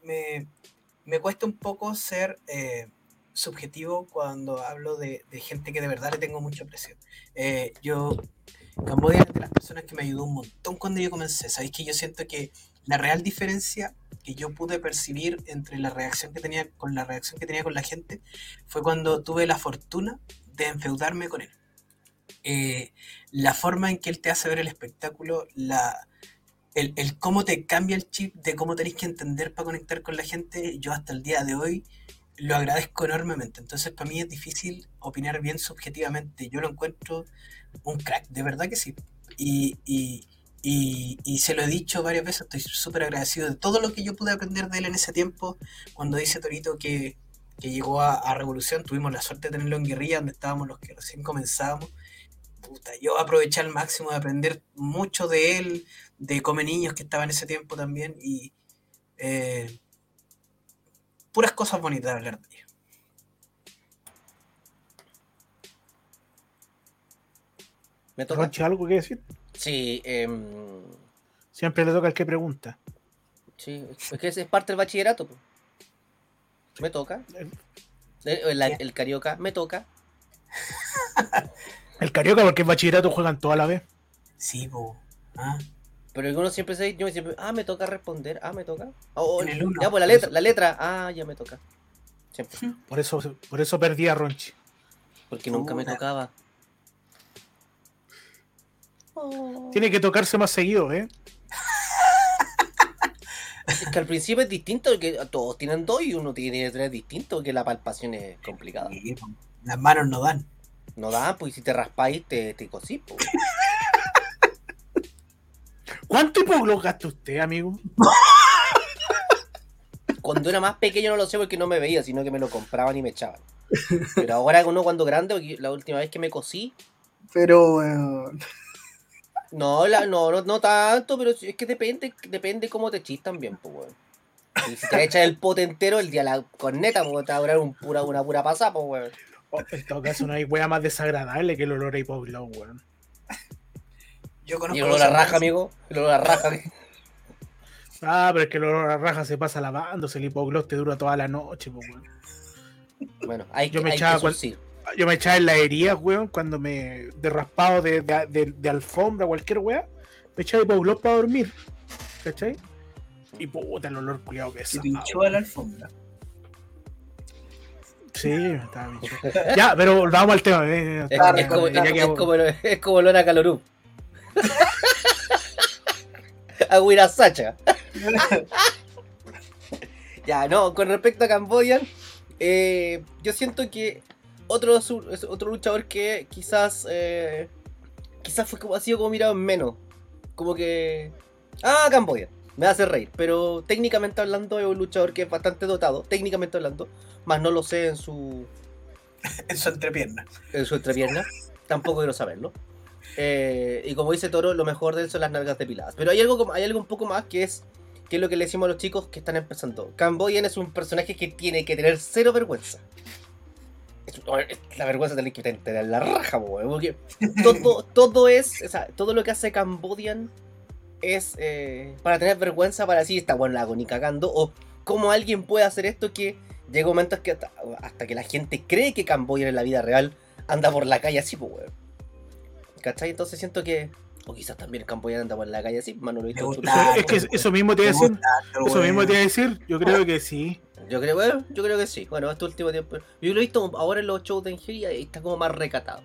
me, cuesta un poco ser eh, subjetivo cuando hablo de, gente que de verdad le tengo mucha presión. Eh, yo, Cambodia es de las personas que me ayudó un montón cuando yo comencé. ¿Sabéis que yo siento que la real diferencia que yo pude percibir entre la reacción que tenía con la reacción que tenía con la gente fue cuando tuve la fortuna de enfeudarme con él. Eh, la forma en que él te hace ver el espectáculo, la, el, el, cómo te cambia el chip de cómo tenés que entender para conectar con la gente, yo hasta el día de hoy lo agradezco enormemente. Entonces, para mí es difícil opinar bien subjetivamente. Yo lo encuentro un crack, de verdad que sí. Y, y, y, se lo he dicho varias veces, estoy súper agradecido de todo lo que yo pude aprender de él en ese tiempo. Cuando dice Torito que, llegó a, Revolución, tuvimos la suerte de tenerlo en guerrilla, donde estábamos los que recién comenzábamos. Puta, yo aproveché al máximo de aprender mucho de él, de Come Niños que estaba en ese tiempo también, y eh, puras cosas bonitas de hablar de él. ¿Me toca? algo que decir? Sí. Em, Siempre le toca al que pregunta. Sí, es que es parte del bachillerato. Me toca. El, carioca, me toca. el carioca, porque el bachillerato juegan toda la vez. Sí, po. ¿Ah? Pero uno siempre se yo siempre, ah, me toca responder, ah, me toca. Oh, ya, pues la letra, la letra, ah, ya me toca. Siempre. Por eso, por eso perdí a Ronchi. Porque nunca me tocaba. Tiene que tocarse más seguido, ¿eh? Es que al principio es distinto, que todos tienen dos y uno tiene tres distintos, que la palpación es complicada. las manos no dan. No dan, pues si te raspáis, te, te cosís. ¿Cuánto hipogloss gasta usted, amigo? Cuando era más pequeño no lo sé porque no me veía, sino que me lo compraban y me echaban. Pero ahora uno cuando grande, la última vez que me cosí. Pero, no, la, no, no, tanto, pero es que depende, depende cómo te echis también, pues, weón. Si te echas el pote entero, el día la corneta, pues te va a durar un pura, una pura pasada, pues, weón. Oh, en todo caso, no hay wea más desagradable que el olor a hipoglós, weón. Yo conozco y el olor a raja, amigo. El olor a raja. ah, pero es que el olor a raja se pasa lavándose, el hipogloss te dura toda la noche, pues, weón. Bueno, hay, Yo me hay echaba que yo me echaba en la herida, weón, cuando me. de raspado de, de, de, alfombra, cualquier weá. Me echaba hipoglós para dormir. ¿Cachai? Y puta, el olor culiado que es. ¿Se pinchó a la alfombra? Sí, estaba bicho. ya, pero volvamos al tema. Eh, es, es, como, es, es, como, es como olor a calorú. a ya, no, con respecto a Camboya, eh, yo siento que otro, otro luchador que quizás eh, quizás fue como, ha sido como mirado en menos. Como que. Ah, Camboya. Me hace reír. Pero técnicamente hablando es un luchador que es bastante dotado. Técnicamente hablando. Más no lo sé en su. en su entrepierna. En su entrepierna. Tampoco quiero saberlo. Eh, y como dice Toro, lo mejor de él son las nalgas depiladas. Pero hay algo, hay algo un poco más que es, que es lo que le decimos a los chicos que están empezando. Cambodian es un personaje que tiene que tener cero vergüenza. La vergüenza tener que tener la raja, porque todo, todo es, todo lo que hace Cambodian es eh, para tener vergüenza para decir, está bueno, la hago cagando, o cómo alguien puede hacer esto que llega momentos que hasta, que la gente cree que Cambodian en la vida real anda por la calle así, pues. ¿Cachai? Entonces siento que. O quizás también Camboya anda por la calle así, mano, lo he visto Es que eso mismo te iba a decir. Eso mismo te iba a decir. Yo creo que sí. Yo creo, bueno, yo creo que sí. Bueno, este último tiempo. Yo lo he visto ahora en los shows de Engeria y está como más recatado.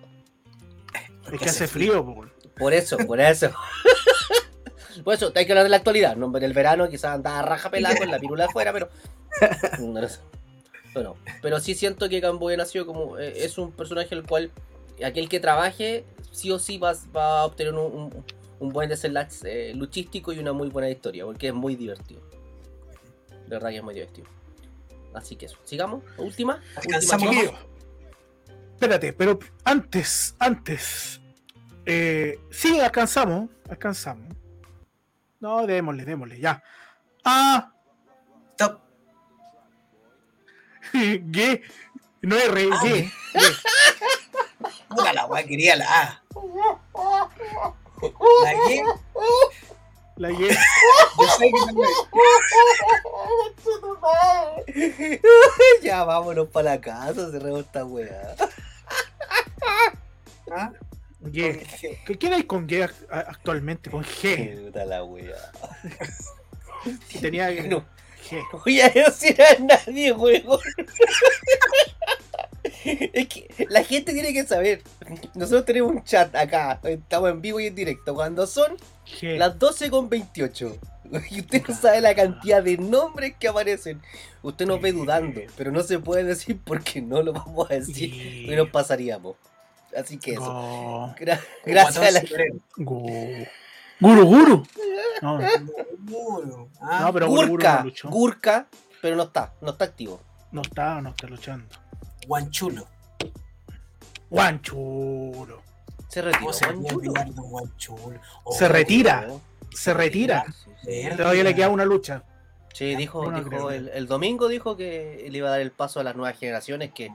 Es que hace frío, por, por eso, por eso. por eso, hay que hablar de la actualidad. ¿no? En el verano quizás andaba raja pelada con la pirula afuera, pero. Bueno, pero sí siento que Camboya nació como. Eh, es un personaje el cual aquel que trabaje sí o sí va, va a obtener un, buen desenlace eh, luchístico y una muy buena historia, porque es muy divertido. De verdad que es muy divertido. Así que eso. Sigamos. Última. Última Espérate, pero antes, antes. Eh, sí, alcanzamos. Alcanzamos. No, démosle, démosle, ya. Ah. Stop. G. No R, ah, G. Puta la weá, quería la A. La Y. La Y. Yo sé que Ya vámonos para la casa, cerremos esta weá. ¿Ah? ¿Quién hay con G actualmente? Con G. Puta la weá. Tenía no. G. No voy a decir a nadie, weón. Es que la gente tiene que saber. Nosotros tenemos un chat acá. Estamos en vivo y en directo. Cuando son las 12 con 28. Y usted no sabe la cantidad de nombres que aparecen. Usted nos ve dudando. Pero no se puede decir porque no lo vamos a decir. Y nos pasaríamos. Así que eso. gracias a la Guru Guru. No, no pero Gurka, Gurka, pero no está, no está activo. No está, no está luchando. Guanchulo. Guanchulo. Se retira. se retira. Se retira. Todavía le queda una lucha. Sí, dijo, dijo el, domingo dijo que le iba a dar el paso a las nuevas generaciones que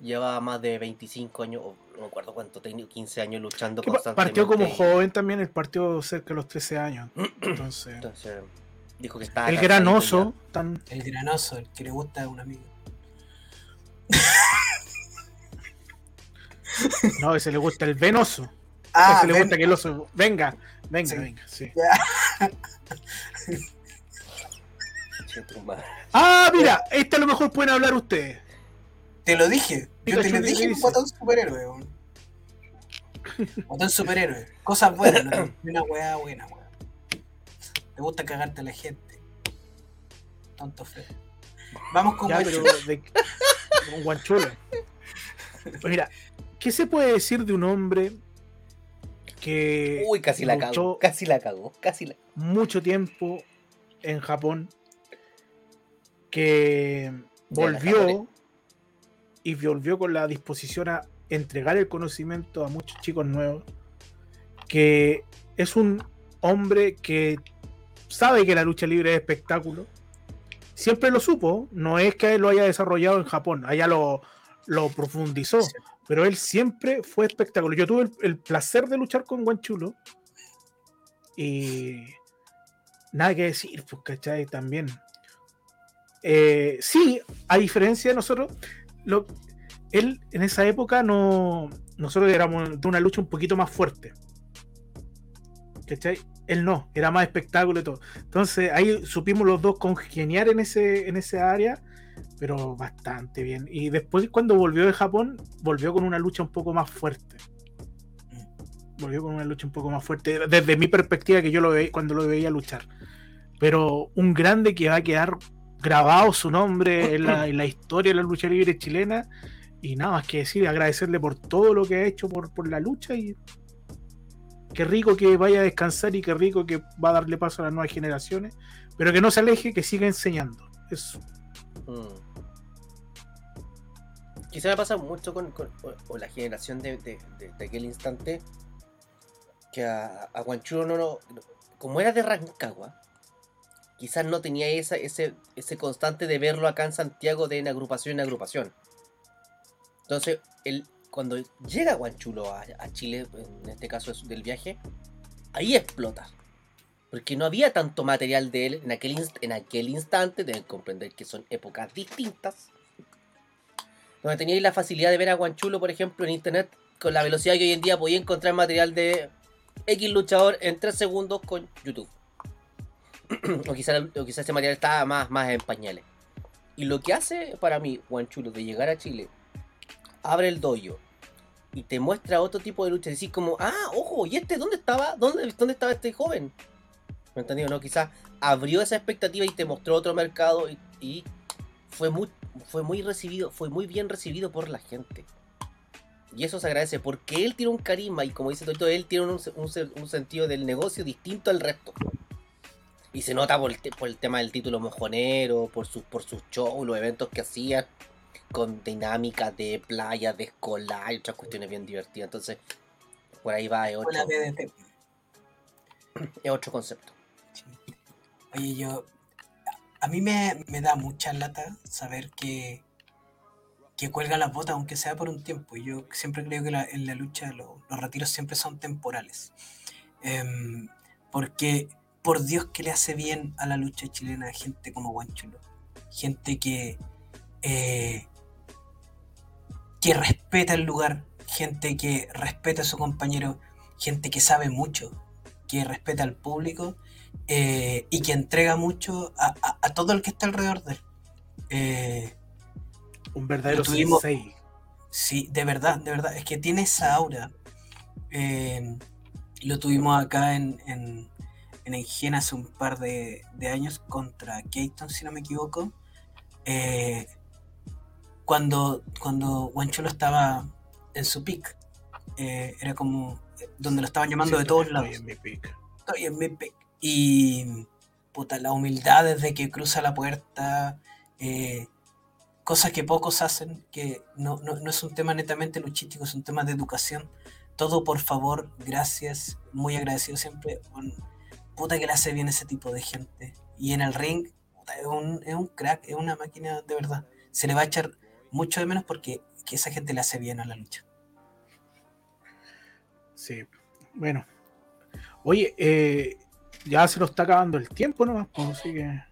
lleva más de 25 años, no me acuerdo cuánto, 15 años luchando constantemente. Partió como joven también, el partió cerca de los 13 años. Entonces, dijo que está. El granoso. Tan... El granoso, el que le gusta a un amigo. No, ese le gusta el venoso. Ah, ese le gusta que el oso. Venga, venga, venga, sí. ah, mira, este a lo mejor pueden hablar ustedes. Te lo dije. Yo te lo dije un botón superhéroe. Botón superhéroe. Cosas buenas, ¿no? Una weá buena, weá. Te gusta cagarte a la gente. Tonto feo. Vamos con ya, un guanchulo. Pues mira, ¿qué se puede decir de un hombre que. Uy, casi la cagó. Casi la cagó. Casi la... Mucho tiempo en Japón. Que volvió. Y volvió con la disposición a entregar el conocimiento a muchos chicos nuevos. Que es un hombre que sabe que la lucha libre es espectáculo siempre lo supo, no es que él lo haya desarrollado en Japón, allá lo, lo profundizó, pero él siempre fue espectacular. Yo tuve el, placer de luchar con Guanchulo y nada que decir, pues, ¿cachai? También. Eh, sí, a diferencia de nosotros, lo, él en esa época no. Nosotros éramos de una lucha un poquito más fuerte. ¿Cachai? Él no, era más espectáculo y todo. Entonces ahí supimos los dos congeniar en ese, en ese área, pero bastante bien. Y después cuando volvió de Japón, volvió con una lucha un poco más fuerte. Volvió con una lucha un poco más fuerte, desde mi perspectiva que yo lo veía cuando lo veía luchar. Pero un grande que va a quedar grabado su nombre en la, historia de la lucha libre chilena. Y nada más que decir, agradecerle por todo lo que ha hecho por, por la lucha y qué rico que vaya a descansar y qué rico que va a darle paso a las nuevas generaciones, pero que no se aleje, que siga enseñando. Eso. Mm. Quizá me pasa mucho con, la generación de, aquel instante, que a, a Guanchulo no, no, como era de Rancagua, quizás no tenía esa, ese, ese constante de verlo acá en Santiago de en agrupación en agrupación. Entonces, él, cuando llega Guanchulo a, a Chile, en este caso del viaje, ahí explota. Porque no había tanto material de él en aquel, instante, deben comprender que son épocas distintas. Donde teníais la facilidad de ver a Guanchulo, por ejemplo, en internet, con la velocidad que hoy en día podía encontrar material de X luchador en 3 segundos con YouTube. o quizás quizá ese material estaba más, más en pañales. Y lo que hace para mí, Guanchulo, de llegar a Chile, abre el dojo y te muestra otro tipo de lucha. Decís como, ah, ojo, ¿y este dónde estaba? ¿Dónde, dónde estaba este joven? ¿Me entendido? No, quizás abrió esa expectativa y te mostró otro mercado y, fue muy, fue muy recibido, fue muy bien recibido por la gente. Y eso se agradece porque él tiene un carisma y como dice Torito, él tiene un, un un sentido del negocio distinto al resto. Y se nota por el, por el tema del título mojonero, por sus por sus shows, los eventos que hacían, con dinámicas de playa, de escolar y otras cuestiones bien divertidas. Entonces, por ahí va, es otro, es otro concepto. Oye, yo. A mí me, me da mucha lata saber que. que cuelga las botas, aunque sea por un tiempo. Yo siempre creo que la- en la lucha lo- los retiros siempre son temporales. Em, porque, por Dios, que le hace bien a la lucha chilena gente como Guanchulo. Gente que. Eh, que respeta el lugar, gente que respeta a su compañero, gente que sabe mucho, que respeta al público eh, y que entrega mucho a, a- a todo el que está alrededor de él. Eh, Un verdadero tuvimos- sensei. sí, de verdad, de verdad, es que tiene esa aura. Eh, lo tuvimos acá en, en, en Engen hace un par de, de años contra Keaton, si no me equivoco. Eh, cuando, cuando Guanchulo estaba en su pick. Eh, era como donde lo estaban llamando Sí, de todos estoy lados. en mi pick. Estoy en mi pick. Y puta, la humildad desde que cruza la puerta, eh, cosas que pocos hacen, que no, no, no es un tema netamente luchístico, es un tema de educación. Todo por favor, gracias, muy agradecido siempre. Un- puta que le hace bien ese tipo de gente. Y en el ring, puta, es, un, es un crack, es una máquina de verdad. Se le va a echar mucho de menos porque que esa gente le hace bien a la lucha. Sí. Bueno. Oye, eh, ya se nos está acabando el tiempo nomás, pues, así que.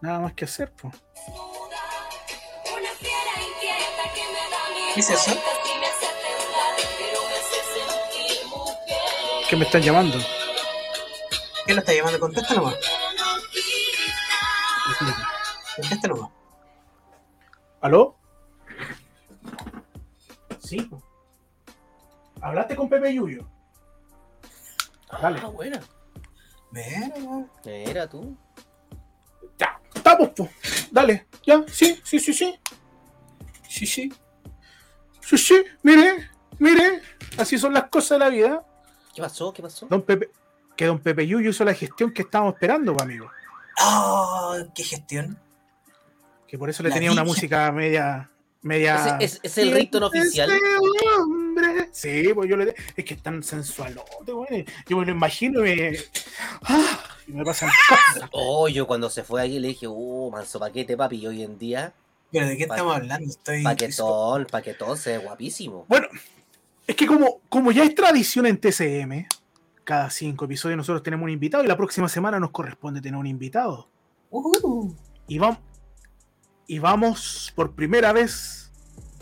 Nada más que hacer, pues. ¿Qué es eso? Que me están llamando. ¿Quién lo está llamando? Contesta nomás. Contesta nomás. ¿Aló? Sí. ¿Hablaste con Pepe Yuyo? Dale. Ah, buena. Mira. Era tú. Ya, estamos, pues. Dale, ya, sí, sí, sí, sí. Sí, sí. Sí, sí, mire, mire. Así son las cosas de la vida. ¿Qué pasó? ¿Qué pasó? Don Pepe, que don Pepe Yuyo hizo la gestión que estábamos esperando, pues, amigo. ¡Oh! ¡Qué gestión! Que por eso le La tenía una música media. media. ¿Es, es, es el ritmo oficial? Hombre. Sí, pues yo le. Es que es tan sensualote, güey. Yo me lo imagino y me. ¡Ah! y me pasan cosas. Oh, yo cuando se fue ahí le dije, uh, manso paquete, papi. Y hoy en día, ¿Pero de qué Pa- estamos hablando? Estoy. paquetón, paquetón, se ve guapísimo. Bueno, es que como, como ya es tradición en TCM, cada cinco episodios nosotros tenemos un invitado y la próxima semana nos corresponde tener un invitado. Uh, Y vamos, y vamos por primera vez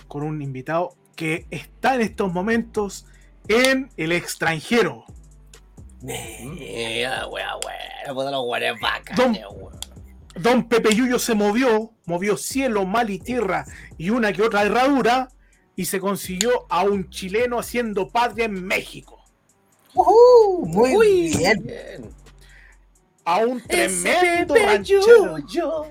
con un invitado que está en estos momentos en el extranjero. guares bacanes, Don- Pepe Yuyo se movió, movió cielo, mal y tierra y una que otra herradura y se consiguió a un chileno haciendo patria en México. Muy Uy, bien. bien. A un tremendo ranchero. Yuyo.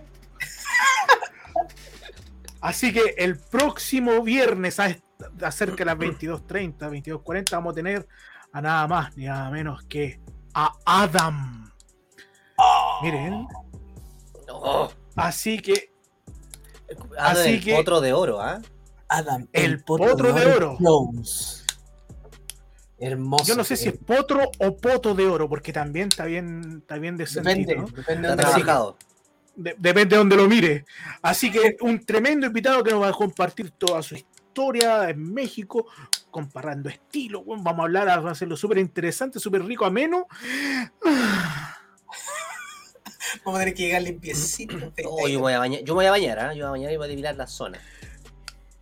Así que el próximo viernes a, est- a cerca de las 22.30, 22.40 vamos a tener a nada más ni nada menos que a Adam. Miren, Oh, así que ah, Así el que- potro de oro, ¿ah? Adam, El potro de oro. Jones. Hermoso. Yo no sé si es potro o poto de oro, porque también está bien, está bien Depende, ¿no? depende Está de trabajado. De- depende de donde lo mire. Así que un tremendo invitado que nos va a compartir toda su historia en México, comparando estilos. weón. Vamos a hablar, a hacerlo súper interesante, súper rico, ameno. Vamos a tener que llegar limpiecito. Oh, yo me voy a bañar, yo me voy a bañar, ¿ah? Yo voy a bañar y voy a depilar la zona.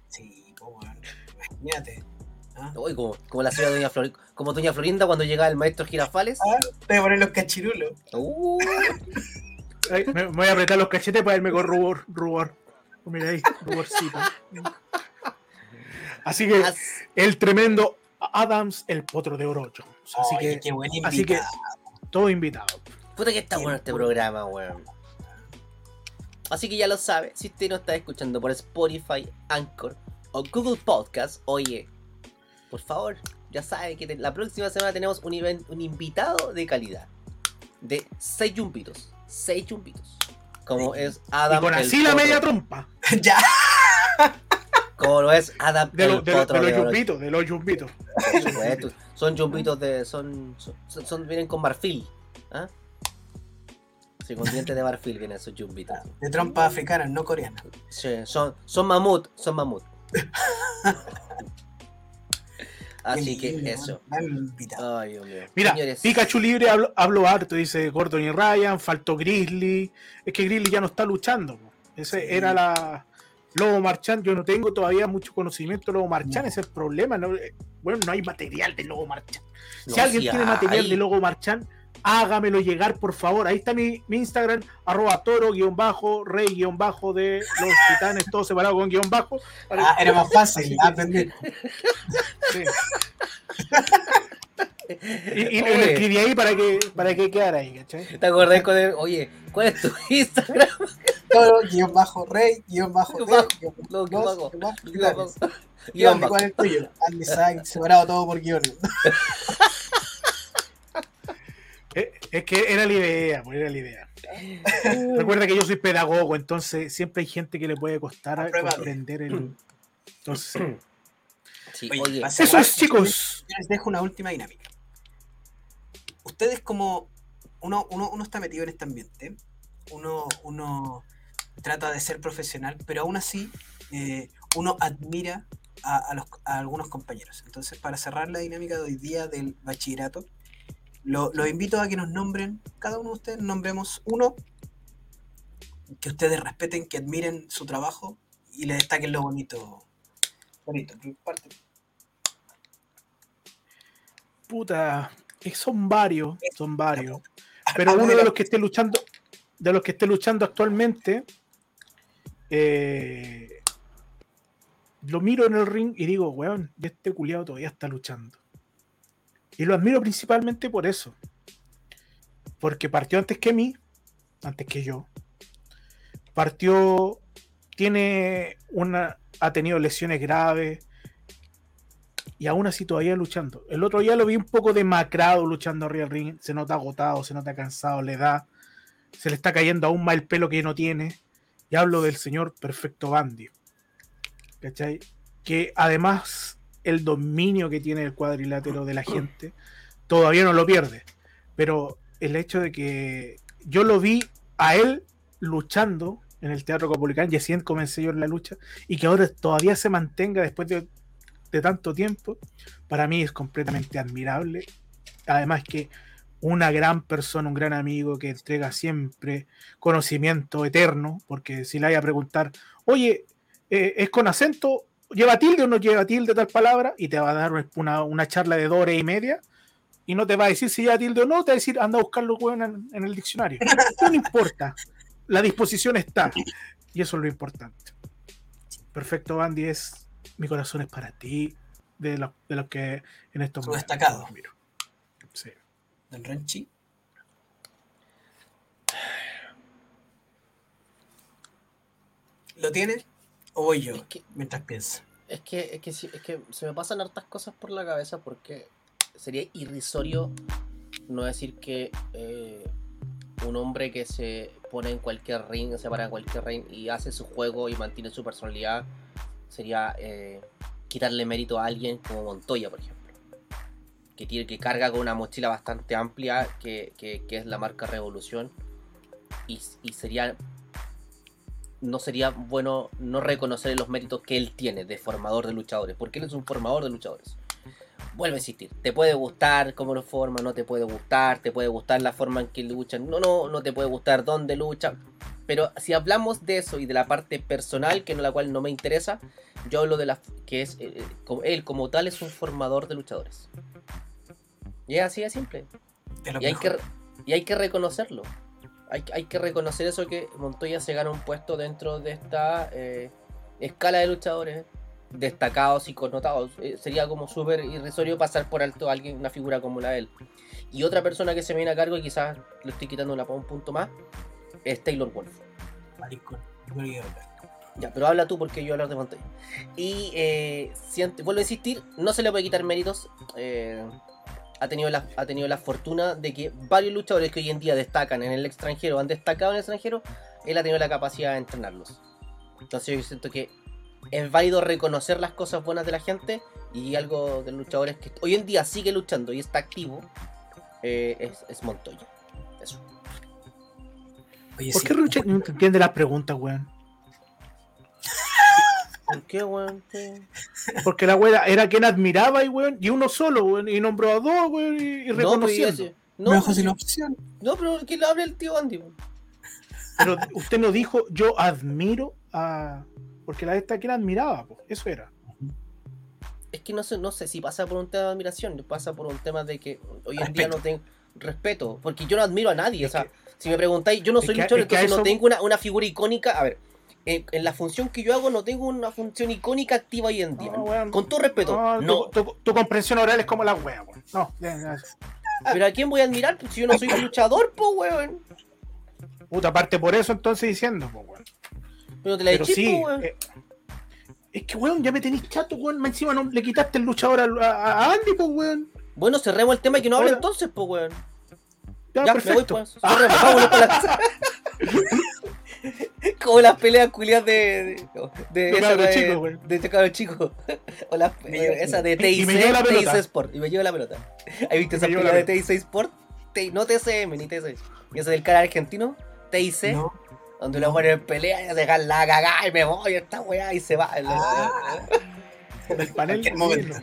Sí, weón. Imagínate. ¿ah? Uy, como, como la ciudad de Doña Flor, como Doña Florinda cuando llegaba el maestro Girafales. Ah, Te voy a poner los cachirulos. Uh, Ay, me, me voy a apretar los cachetes para irme con rubor. rubor. Mira ahí, ruborcito. Así que el tremendo Adams, el potro de oro. Jones. Así que buen así que- todo invitado. puta que está bueno este programa, weón. Así que ya lo sabe, si usted no está escuchando por Spotify, Anchor o Google Podcast, oye, por favor, ya sabe que la próxima semana tenemos un, event- un invitado de calidad. De 6 yumpitos. 6 yumpitos. Como es Y Adam con el así la media trompa. ya. Como lo es Adam De, lo- el de, lo- los oro. yumbitos, de los yumbitos. Por supuesto. Son jumpitos de. Son, son, son- vienen con marfil. ¿Ah? Sí, con dientes de marfil vienen esos jumpitos. De trompa africana, no coreana. Sí, son, son mamut, son mamut. Así que eso. Gran invitado. Ay, Dios mío. Mira, Señores, Pikachu libre hablo, hablo harto, dice Gordon y Ryan, faltó Grizzly. Es que Grizzly ya no está luchando. po. Ese Sí. era la Lobo Marchand. Yo no tengo todavía mucho conocimiento de Lobo Marchand, No. ese es el problema. no- eh, bueno, no hay material de Lobo Marchand. no, si alguien tiene material hay. de Logo Marchand, hágamelo llegar, por favor. Ahí está mi, mi Instagram, arroba toro, guion bajo, rey, guion bajo de los titanes, todo separado con guion bajo. Ah, era más fácil aprender. Sí. Y, y lo Oye. escribí ahí para que, para que quedara ahí, ¿cachai? ¿Te acordás con el, Oye, ¿cuál es tu Instagram? Todo, guion bajo rey, guion bajo Guión bajo, guion bajo, guion bajo, Guión titanes. bajo. Guión, Guión bajo. ¿Cuál es el tuyo? Andy Sainz, separado todo por guiones. Eh, Es que era la idea, pues era la idea. Recuerda que yo soy pedagogo, entonces siempre hay gente que le puede costar a comprender el. Entonces, Sí, Oye, oye, eso es, chicos. Yo les dejo una última dinámica. Ustedes como uno, uno, uno está metido en este ambiente, uno, uno trata de ser profesional, pero aún así eh, uno admira a, a los- a algunos compañeros. Entonces, para cerrar la dinámica de hoy día del bachillerato, lo- los invito a que nos nombren, cada uno de ustedes nombremos uno que ustedes respeten, que admiren su trabajo y le destaquen lo bonito. Bonito, parte. Puta, son varios, son varios. Ah, Pero Hablo uno de los que esté luchando, de los que esté luchando actualmente, eh, lo miro en el ring y digo, weón, este culiado todavía está luchando. Y lo admiro principalmente por eso. Porque partió antes que mí, antes que yo. Partió, tiene una, ha tenido lesiones graves y aún así todavía luchando. El otro día lo vi un poco demacrado luchando arriba del ring, se nota agotado, se nota cansado, le da, se le está cayendo aún más el pelo que no tiene. Y hablo del señor Perfecto Bandy. ¿Cachai? Que además el dominio que tiene el cuadrilátero de la gente todavía no lo pierde. Pero el hecho de que yo lo vi a él luchando en el Teatro Copolicán así comencé yo en la lucha y que ahora todavía se mantenga después de, de tanto tiempo, para mí es completamente admirable. Además que una gran persona, un gran amigo que entrega siempre conocimiento eterno, porque si le vaya a preguntar, oye, eh, ¿es con acento? ¿Lleva tilde o no lleva tilde tal palabra? Y te va a dar una, una charla de dos horas y media y no te va a decir si lleva tilde o no, te va a decir anda a buscarlo en, en el diccionario. No importa, la disposición está y eso es lo importante. Perfecto, Bandy, es mi corazón es para ti, de los de los que en estos momentos destacado. admiro. Sí. Don Renchi. ¿Lo tiene? ¿O yo? Es que- Mientras pienso. Es que, es, que, es que se me pasan hartas cosas por la cabeza porque sería irrisorio no decir que eh, un hombre que se pone en cualquier ring, se para en cualquier ring y hace su juego y mantiene su personalidad sería eh, quitarle mérito a alguien como Montoya, por ejemplo. que, tiene, que carga con una mochila bastante amplia, que, es la marca Revolución. Y, sería. No sería bueno no reconocer los méritos que él tiene de formador de luchadores, porque él es un formador de luchadores. Vuelve a existir. Te puede gustar cómo lo forma, no te puede gustar, te puede gustar la forma en que luchan, no, no, no te puede gustar dónde lucha. Pero si hablamos de eso y de la parte personal, que no la cual no me interesa, yo hablo de la que es eh, eh, él como tal es un formador de luchadores. Y es así de simple. Y hay, que, y hay que reconocerlo. Hay, hay, que reconocer eso que Montoya se gana un puesto dentro de esta eh, escala de luchadores destacados y connotados. sería como súper irrisorio pasar por alto a alguien, una figura como la de él. Y otra persona que se me viene a cargo, y quizás le estoy quitando una, un punto más, es Taylor Wolf. Ya, pero habla tú porque yo hablar de Montoya. Y eh, vuelvo a insistir, no se le puede quitar méritos. Eh, ha, tenido la, ha tenido la fortuna de que varios luchadores que hoy en día destacan en el extranjero, han destacado en el extranjero, él ha tenido la capacidad de entrenarlos. Entonces yo siento que es válido reconocer las cosas buenas de la gente y algo de luchadores que hoy en día sigue luchando y está activo eh, es, es Montoya. Eso. ¿Por qué Ruche no entiende las preguntas, weón? ¿Por qué, weón? Porque la weá era quien admiraba y weón, y uno solo, weón, y nombró a dos, weón, y, pues, reconoció. No, no, sin opción. No, pero que lo hable el tío Andy, weón. Pero usted no dijo, yo admiro a. Porque la de esta quien admiraba, pues, eso era. Es que no sé, no sé si pasa por un tema de admiración, pasa por un tema de que hoy en día no tengo respeto, porque yo no admiro a nadie, o sea, si me preguntáis, yo no soy luchador, entonces no tengo una, figura icónica. A ver, en, la función que yo hago no tengo una función icónica activa hoy en día. Con todo respeto. No, Tu, comprensión oral es como la wea, weón. No, Pero a quién voy a admirar si yo no soy luchador, po, weón. Puta, aparte por eso entonces diciendo, po, weón. Pero te la Pero sí, weón. Eh, es que, weón, ya me tenéis chato, weón. Encima no le quitaste el luchador a, Andy, po, weón. Bueno, cerremos el tema y que no hable entonces, po, weón. Ya, perfecto. Me voy, pues. Como las peleas culiadas de. De, de, esa de, chico, güey. de chico. O la, esa de TIC, TIC Sport. Y me lleva la pelota. ¿Has visto esa pelea de TIC Sport? no TCM ni TC. Y esa del canal argentino, TIC. No. Donde la mujer pelea y dejan la cagada y me voy esta weá y se va. Ah. el panel. Momento.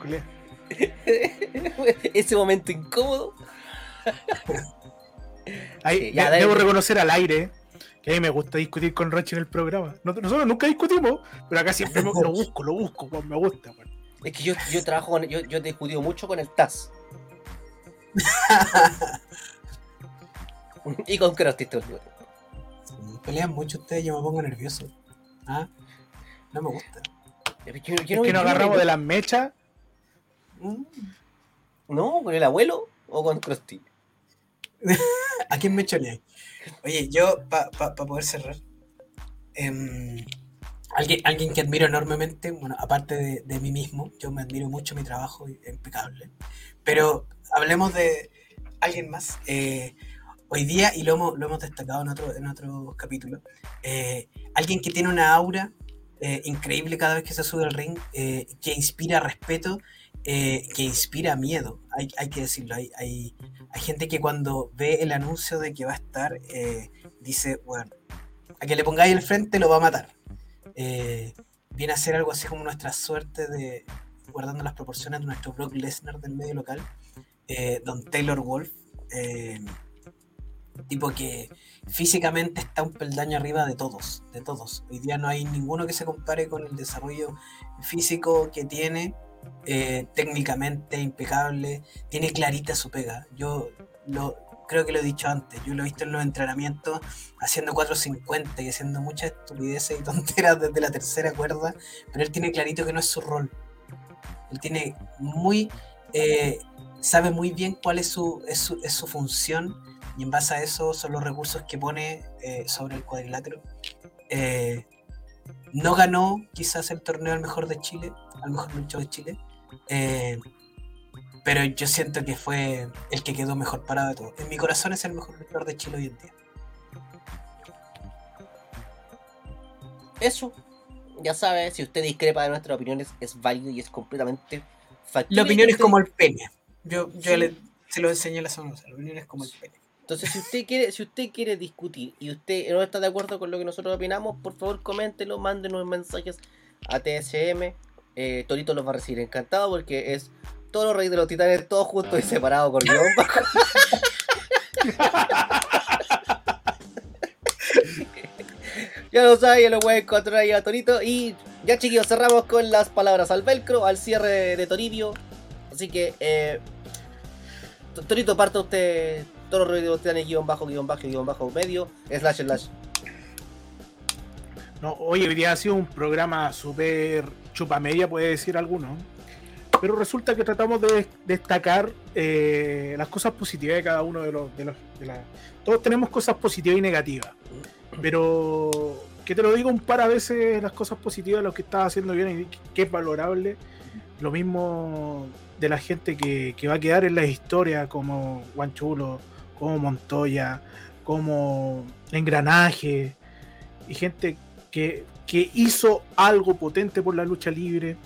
Ese momento incómodo. debo reconocer al aire que a mí me gusta discutir con Roche en el programa. Nosotros nunca discutimos, pero acá siempre lo busco, lo busco, me gusta. Es que yo, yo trabajo con, yo, yo he discutido mucho con el TAS. y con Krusty Pelean mucho ustedes, yo me pongo nervioso. ¿Ah? No me gusta. Es que, nos agarramos de las mechas. No, con el abuelo o con Krusty. ¿A quién me choleé? Oye, yo, para poder cerrar, em, alguien, alguien que admiro enormemente, bueno, aparte de, mí mismo, yo me admiro mucho mi trabajo, impecable, pero hablemos de alguien más. Eh, hoy día, y lo hemos, lo hemos destacado en otro, en otro capítulo, eh, alguien que tiene una aura eh, increíble cada vez que se sube al ring, que inspira respeto que inspira miedo, hay, hay que decirlo. Hay, hay, hay, gente que cuando ve el anuncio de que va a estar, eh, dice, bueno, a que le pongáis el frente lo va a matar. Eh, viene a ser algo así como nuestra suerte de, guardando las proporciones de nuestro Brock Lesnar del medio local, Don Taylor Wolf, tipo que físicamente está un peldaño arriba de todos, de todos. Hoy día no hay ninguno que se compare con el desarrollo físico que tiene eh, técnicamente impecable, tiene clarita su pega. Yo lo, creo que lo he dicho antes, yo lo he visto en los entrenamientos haciendo 450 y haciendo muchas estupideces y tonteras desde la tercera cuerda, pero él tiene clarito que no es su rol. Él tiene muy, eh, sabe muy bien cuál es su, es su, función y en base a eso son los recursos que pone eh, sobre el cuadrilátero. no ganó quizás el torneo al mejor de Chile, al mejor luchador de Chile, eh, pero yo siento que fue el que quedó mejor parado de todo. En mi corazón es el mejor luchador de Chile hoy en día. Eso, ya sabes, si usted discrepa de nuestras opiniones, es válido y es completamente factible. La opinión es como el pene. Yo, yo le, se lo enseñé la semana La opinión es como el pene. Entonces, si usted quiere, si usted quiere discutir y usted no está de acuerdo con lo que nosotros opinamos, por favor coméntelo, mándenos mensajes a TSM. Eh, Torito los va a recibir encantado porque es todos los reyes de los titanes, todos juntos y separados con guion bajo. ya lo saben, ya lo pueden encontrar ahí a Torito. Y ya chiquillos, cerramos con las palabras al velcro, al cierre de Toribio. Así que, eh, Torito, parte usted todos los reyes de los guion bajo, guion bajo, guion bajo, medio, slash, slash. No, hoy día ha sido un programa súper chupa media, puede decir alguno. Pero resulta que tratamos de destacar eh, las cosas positivas de cada uno de los... De los Todos tenemos cosas positivas y negativas, pero que te lo digo un par a veces las cosas positivas, lo que estás haciendo bien y que es valorable, lo mismo de la gente que, va a quedar en la historia como Guanchulo, como Montoya, como Engranaje, y gente que, que hizo algo potente por la lucha libre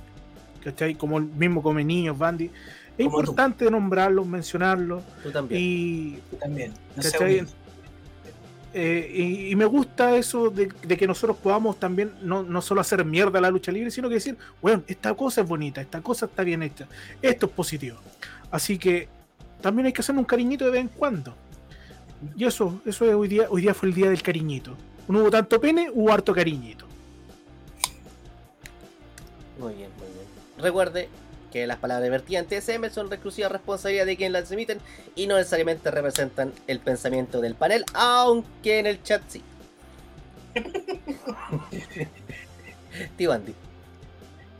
¿cachai? Como el mismo Come Niños, Bandy. Es importante nombrarlos, mencionarlos. Tú también. Y, también. Eh, y, me gusta eso de, que nosotros podamos también no, no, solo hacer mierda a la lucha libre, sino que decir, bueno, esta cosa es bonita, esta cosa está bien hecha, esto es positivo. Así que también hay que hacer un cariñito de vez en cuando. Y eso, eso es hoy día, hoy día fue el día del cariñito. No hubo tanto pene, hubo harto cariñito. Muy bien, muy bien. Recuerde que las palabras vertidas en TSM son exclusiva responsabilidad de quien las emiten y no necesariamente representan el pensamiento del panel, aunque en el chat sí. Tío Andy.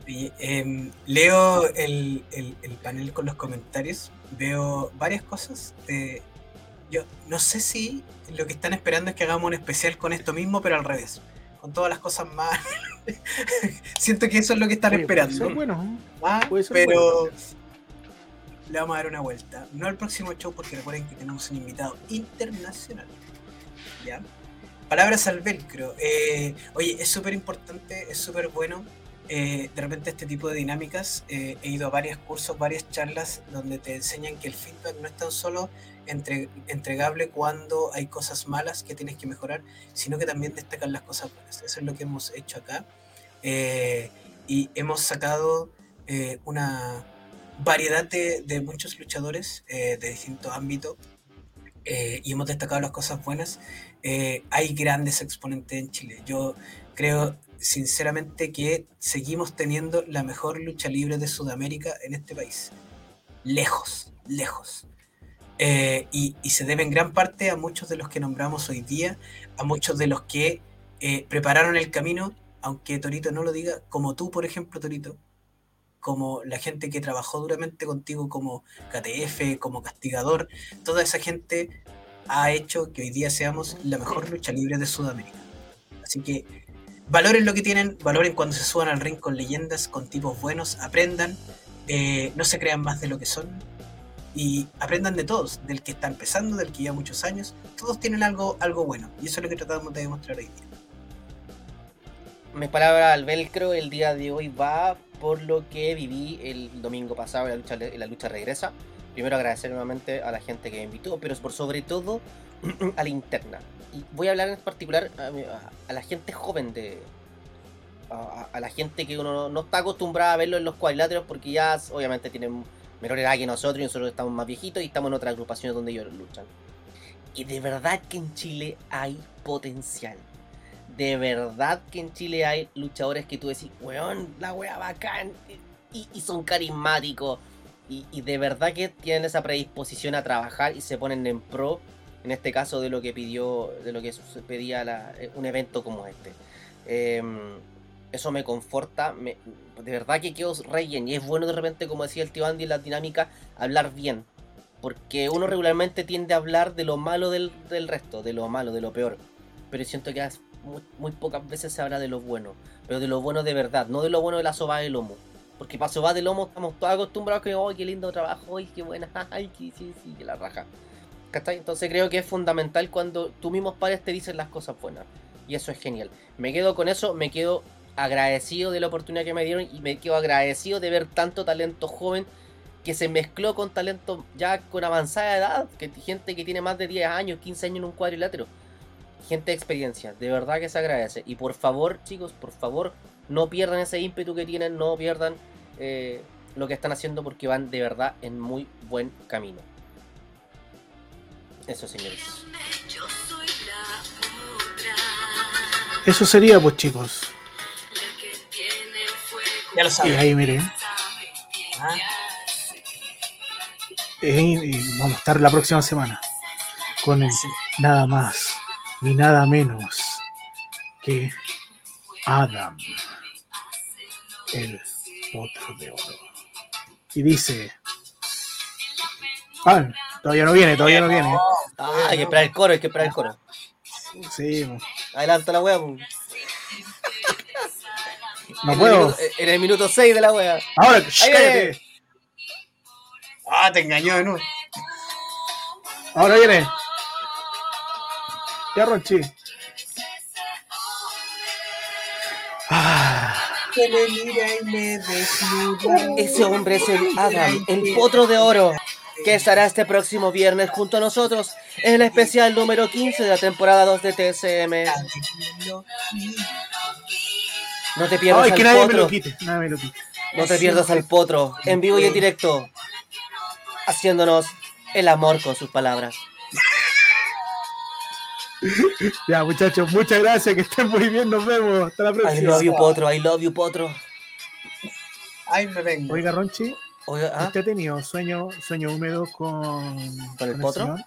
Em, leo el, panel con los comentarios, veo varias cosas. Yo no sé si lo que están esperando es que hagamos un especial con esto mismo, pero al revés con todas las cosas más. Siento que eso es lo que están esperando. bueno. Ah, pero le vamos a dar una vuelta. No al próximo show, porque recuerden que tenemos un invitado internacional. ¿Ya? Palabras al velcro. Eh, oye, es súper importante, es súper bueno. Eh, de repente este tipo de dinámicas, eh, he ido a varios cursos, varias charlas donde te enseñan que el feedback no es tan solo entre, entregable cuando hay cosas malas que tienes que mejorar, sino que también destacan las cosas buenas. Eso es lo que hemos hecho acá. Eh, y hemos sacado eh, una variedad de, de muchos luchadores eh, de distintos ámbitos y hemos destacado las cosas buenas. hay grandes exponentes en Chile. Yo creo sinceramente que seguimos teniendo la mejor lucha libre de Sudamérica en este país. Lejos, lejos. Eh, y, se debe en gran parte a muchos de los que nombramos hoy día, a muchos de los que eh, prepararon el camino, aunque Torito no lo diga, como tú, por ejemplo, Torito, como la gente que trabajó duramente contigo como KTF, como castigador, toda esa gente ha hecho que hoy día seamos la mejor lucha libre de Sudamérica. Así que valoren lo que tienen, valoren cuando se suban al ring con leyendas, con tipos buenos, aprendan, eh, no se crean más de lo que son, y aprendan de todos, del que está empezando, del que lleva muchos años, todos tienen algo, algo bueno y eso es lo que tratamos de demostrar hoy día. Mi palabra al velcro el día de hoy va por lo que viví el domingo pasado en la lucha, en la lucha regresa. Primero agradecer nuevamente a la gente que me invitó, pero por sobre todo a la interna. Y voy a hablar en particular a, la gente joven de, a, la gente que uno no está acostumbrada a verlo en los cuadriláteros porque ya obviamente tienen menor edad que nosotros y nosotros estamos más viejitos y estamos en otras agrupaciones donde ellos luchan. Y de verdad que en Chile hay potencial. De verdad que en Chile hay luchadores que tú decís, weón, la wea bacán. Y, son carismáticos. Y, de verdad que tienen esa predisposición a trabajar y se ponen en pro. En este caso de lo que pidió, de lo que pedía un evento como este. Em, eso me conforta, me, de verdad que quedo rey y es bueno de repente, como decía el tío Andy en la dinámica, hablar bien. Porque uno regularmente tiende a hablar de lo malo del, resto, de lo malo, de lo peor. Pero siento que muy, pocas veces se habla de lo bueno. Pero de lo bueno de verdad, no de lo bueno de la soba de lomo. Porque para soba de lomo estamos todos acostumbrados que, ¡ay, qué lindo trabajo! ¡ay, qué buena! ¡ay, sí, sí, que la raja! ¿Cachai? Entonces creo que es fundamental cuando tú mismos padres te dicen las cosas buenas. Y eso es genial. Me quedo con eso, me quedo agradecido de la oportunidad que me dieron y me quedo agradecido de ver tanto talento joven que se mezcló con talento ya con avanzada edad, que gente que tiene más de 10 años, 15 años en un cuadrilátero. Gente de experiencia, de verdad que se agradece. Y por favor, chicos, por favor, no pierdan ese ímpetu que tienen, no pierdan eh, lo que están haciendo porque van de verdad en muy buen camino. Eso, señores. Eso sería, pues, chicos. Ya lo Y ahí, miren. Ah, eh, y vamos a estar la próxima semana con el sí. nada más ni nada menos que Adam, el potro de oro. Y dice: Ah, todavía no viene, todavía no viene. Ah, hay que esperar el coro, hay que esperar el coro. Sí, Adelanta la wea. No En el puedo. minuto- En el minuto 6 de la wea. Ahora, cállate. Ah, te engañó de nuevo. Ahora viene. Ya, Ronchi. Ah, Que me mira y me desnuda. Ese hombre es el Adam, el potro de oro, que estará este próximo viernes junto a nosotros en el especial número 15 de la temporada 2 de TSM. No te pierdas Ay, que al nadie me lo potro, quite. Nadie me lo quite. no te pierdas al potro, en vivo y en directo, haciéndonos el amor con sus palabras. Ya, muchachos, muchas gracias. Que estén muy bien. Nos vemos. Hasta la I próxima. love you, potro, I love you, potro. Ay, me vengo. Oiga, Ronchi, Oiga, ¿ah? ¿usted ha tenido sueño, sueño húmedo con, ¿Con el potro? señor?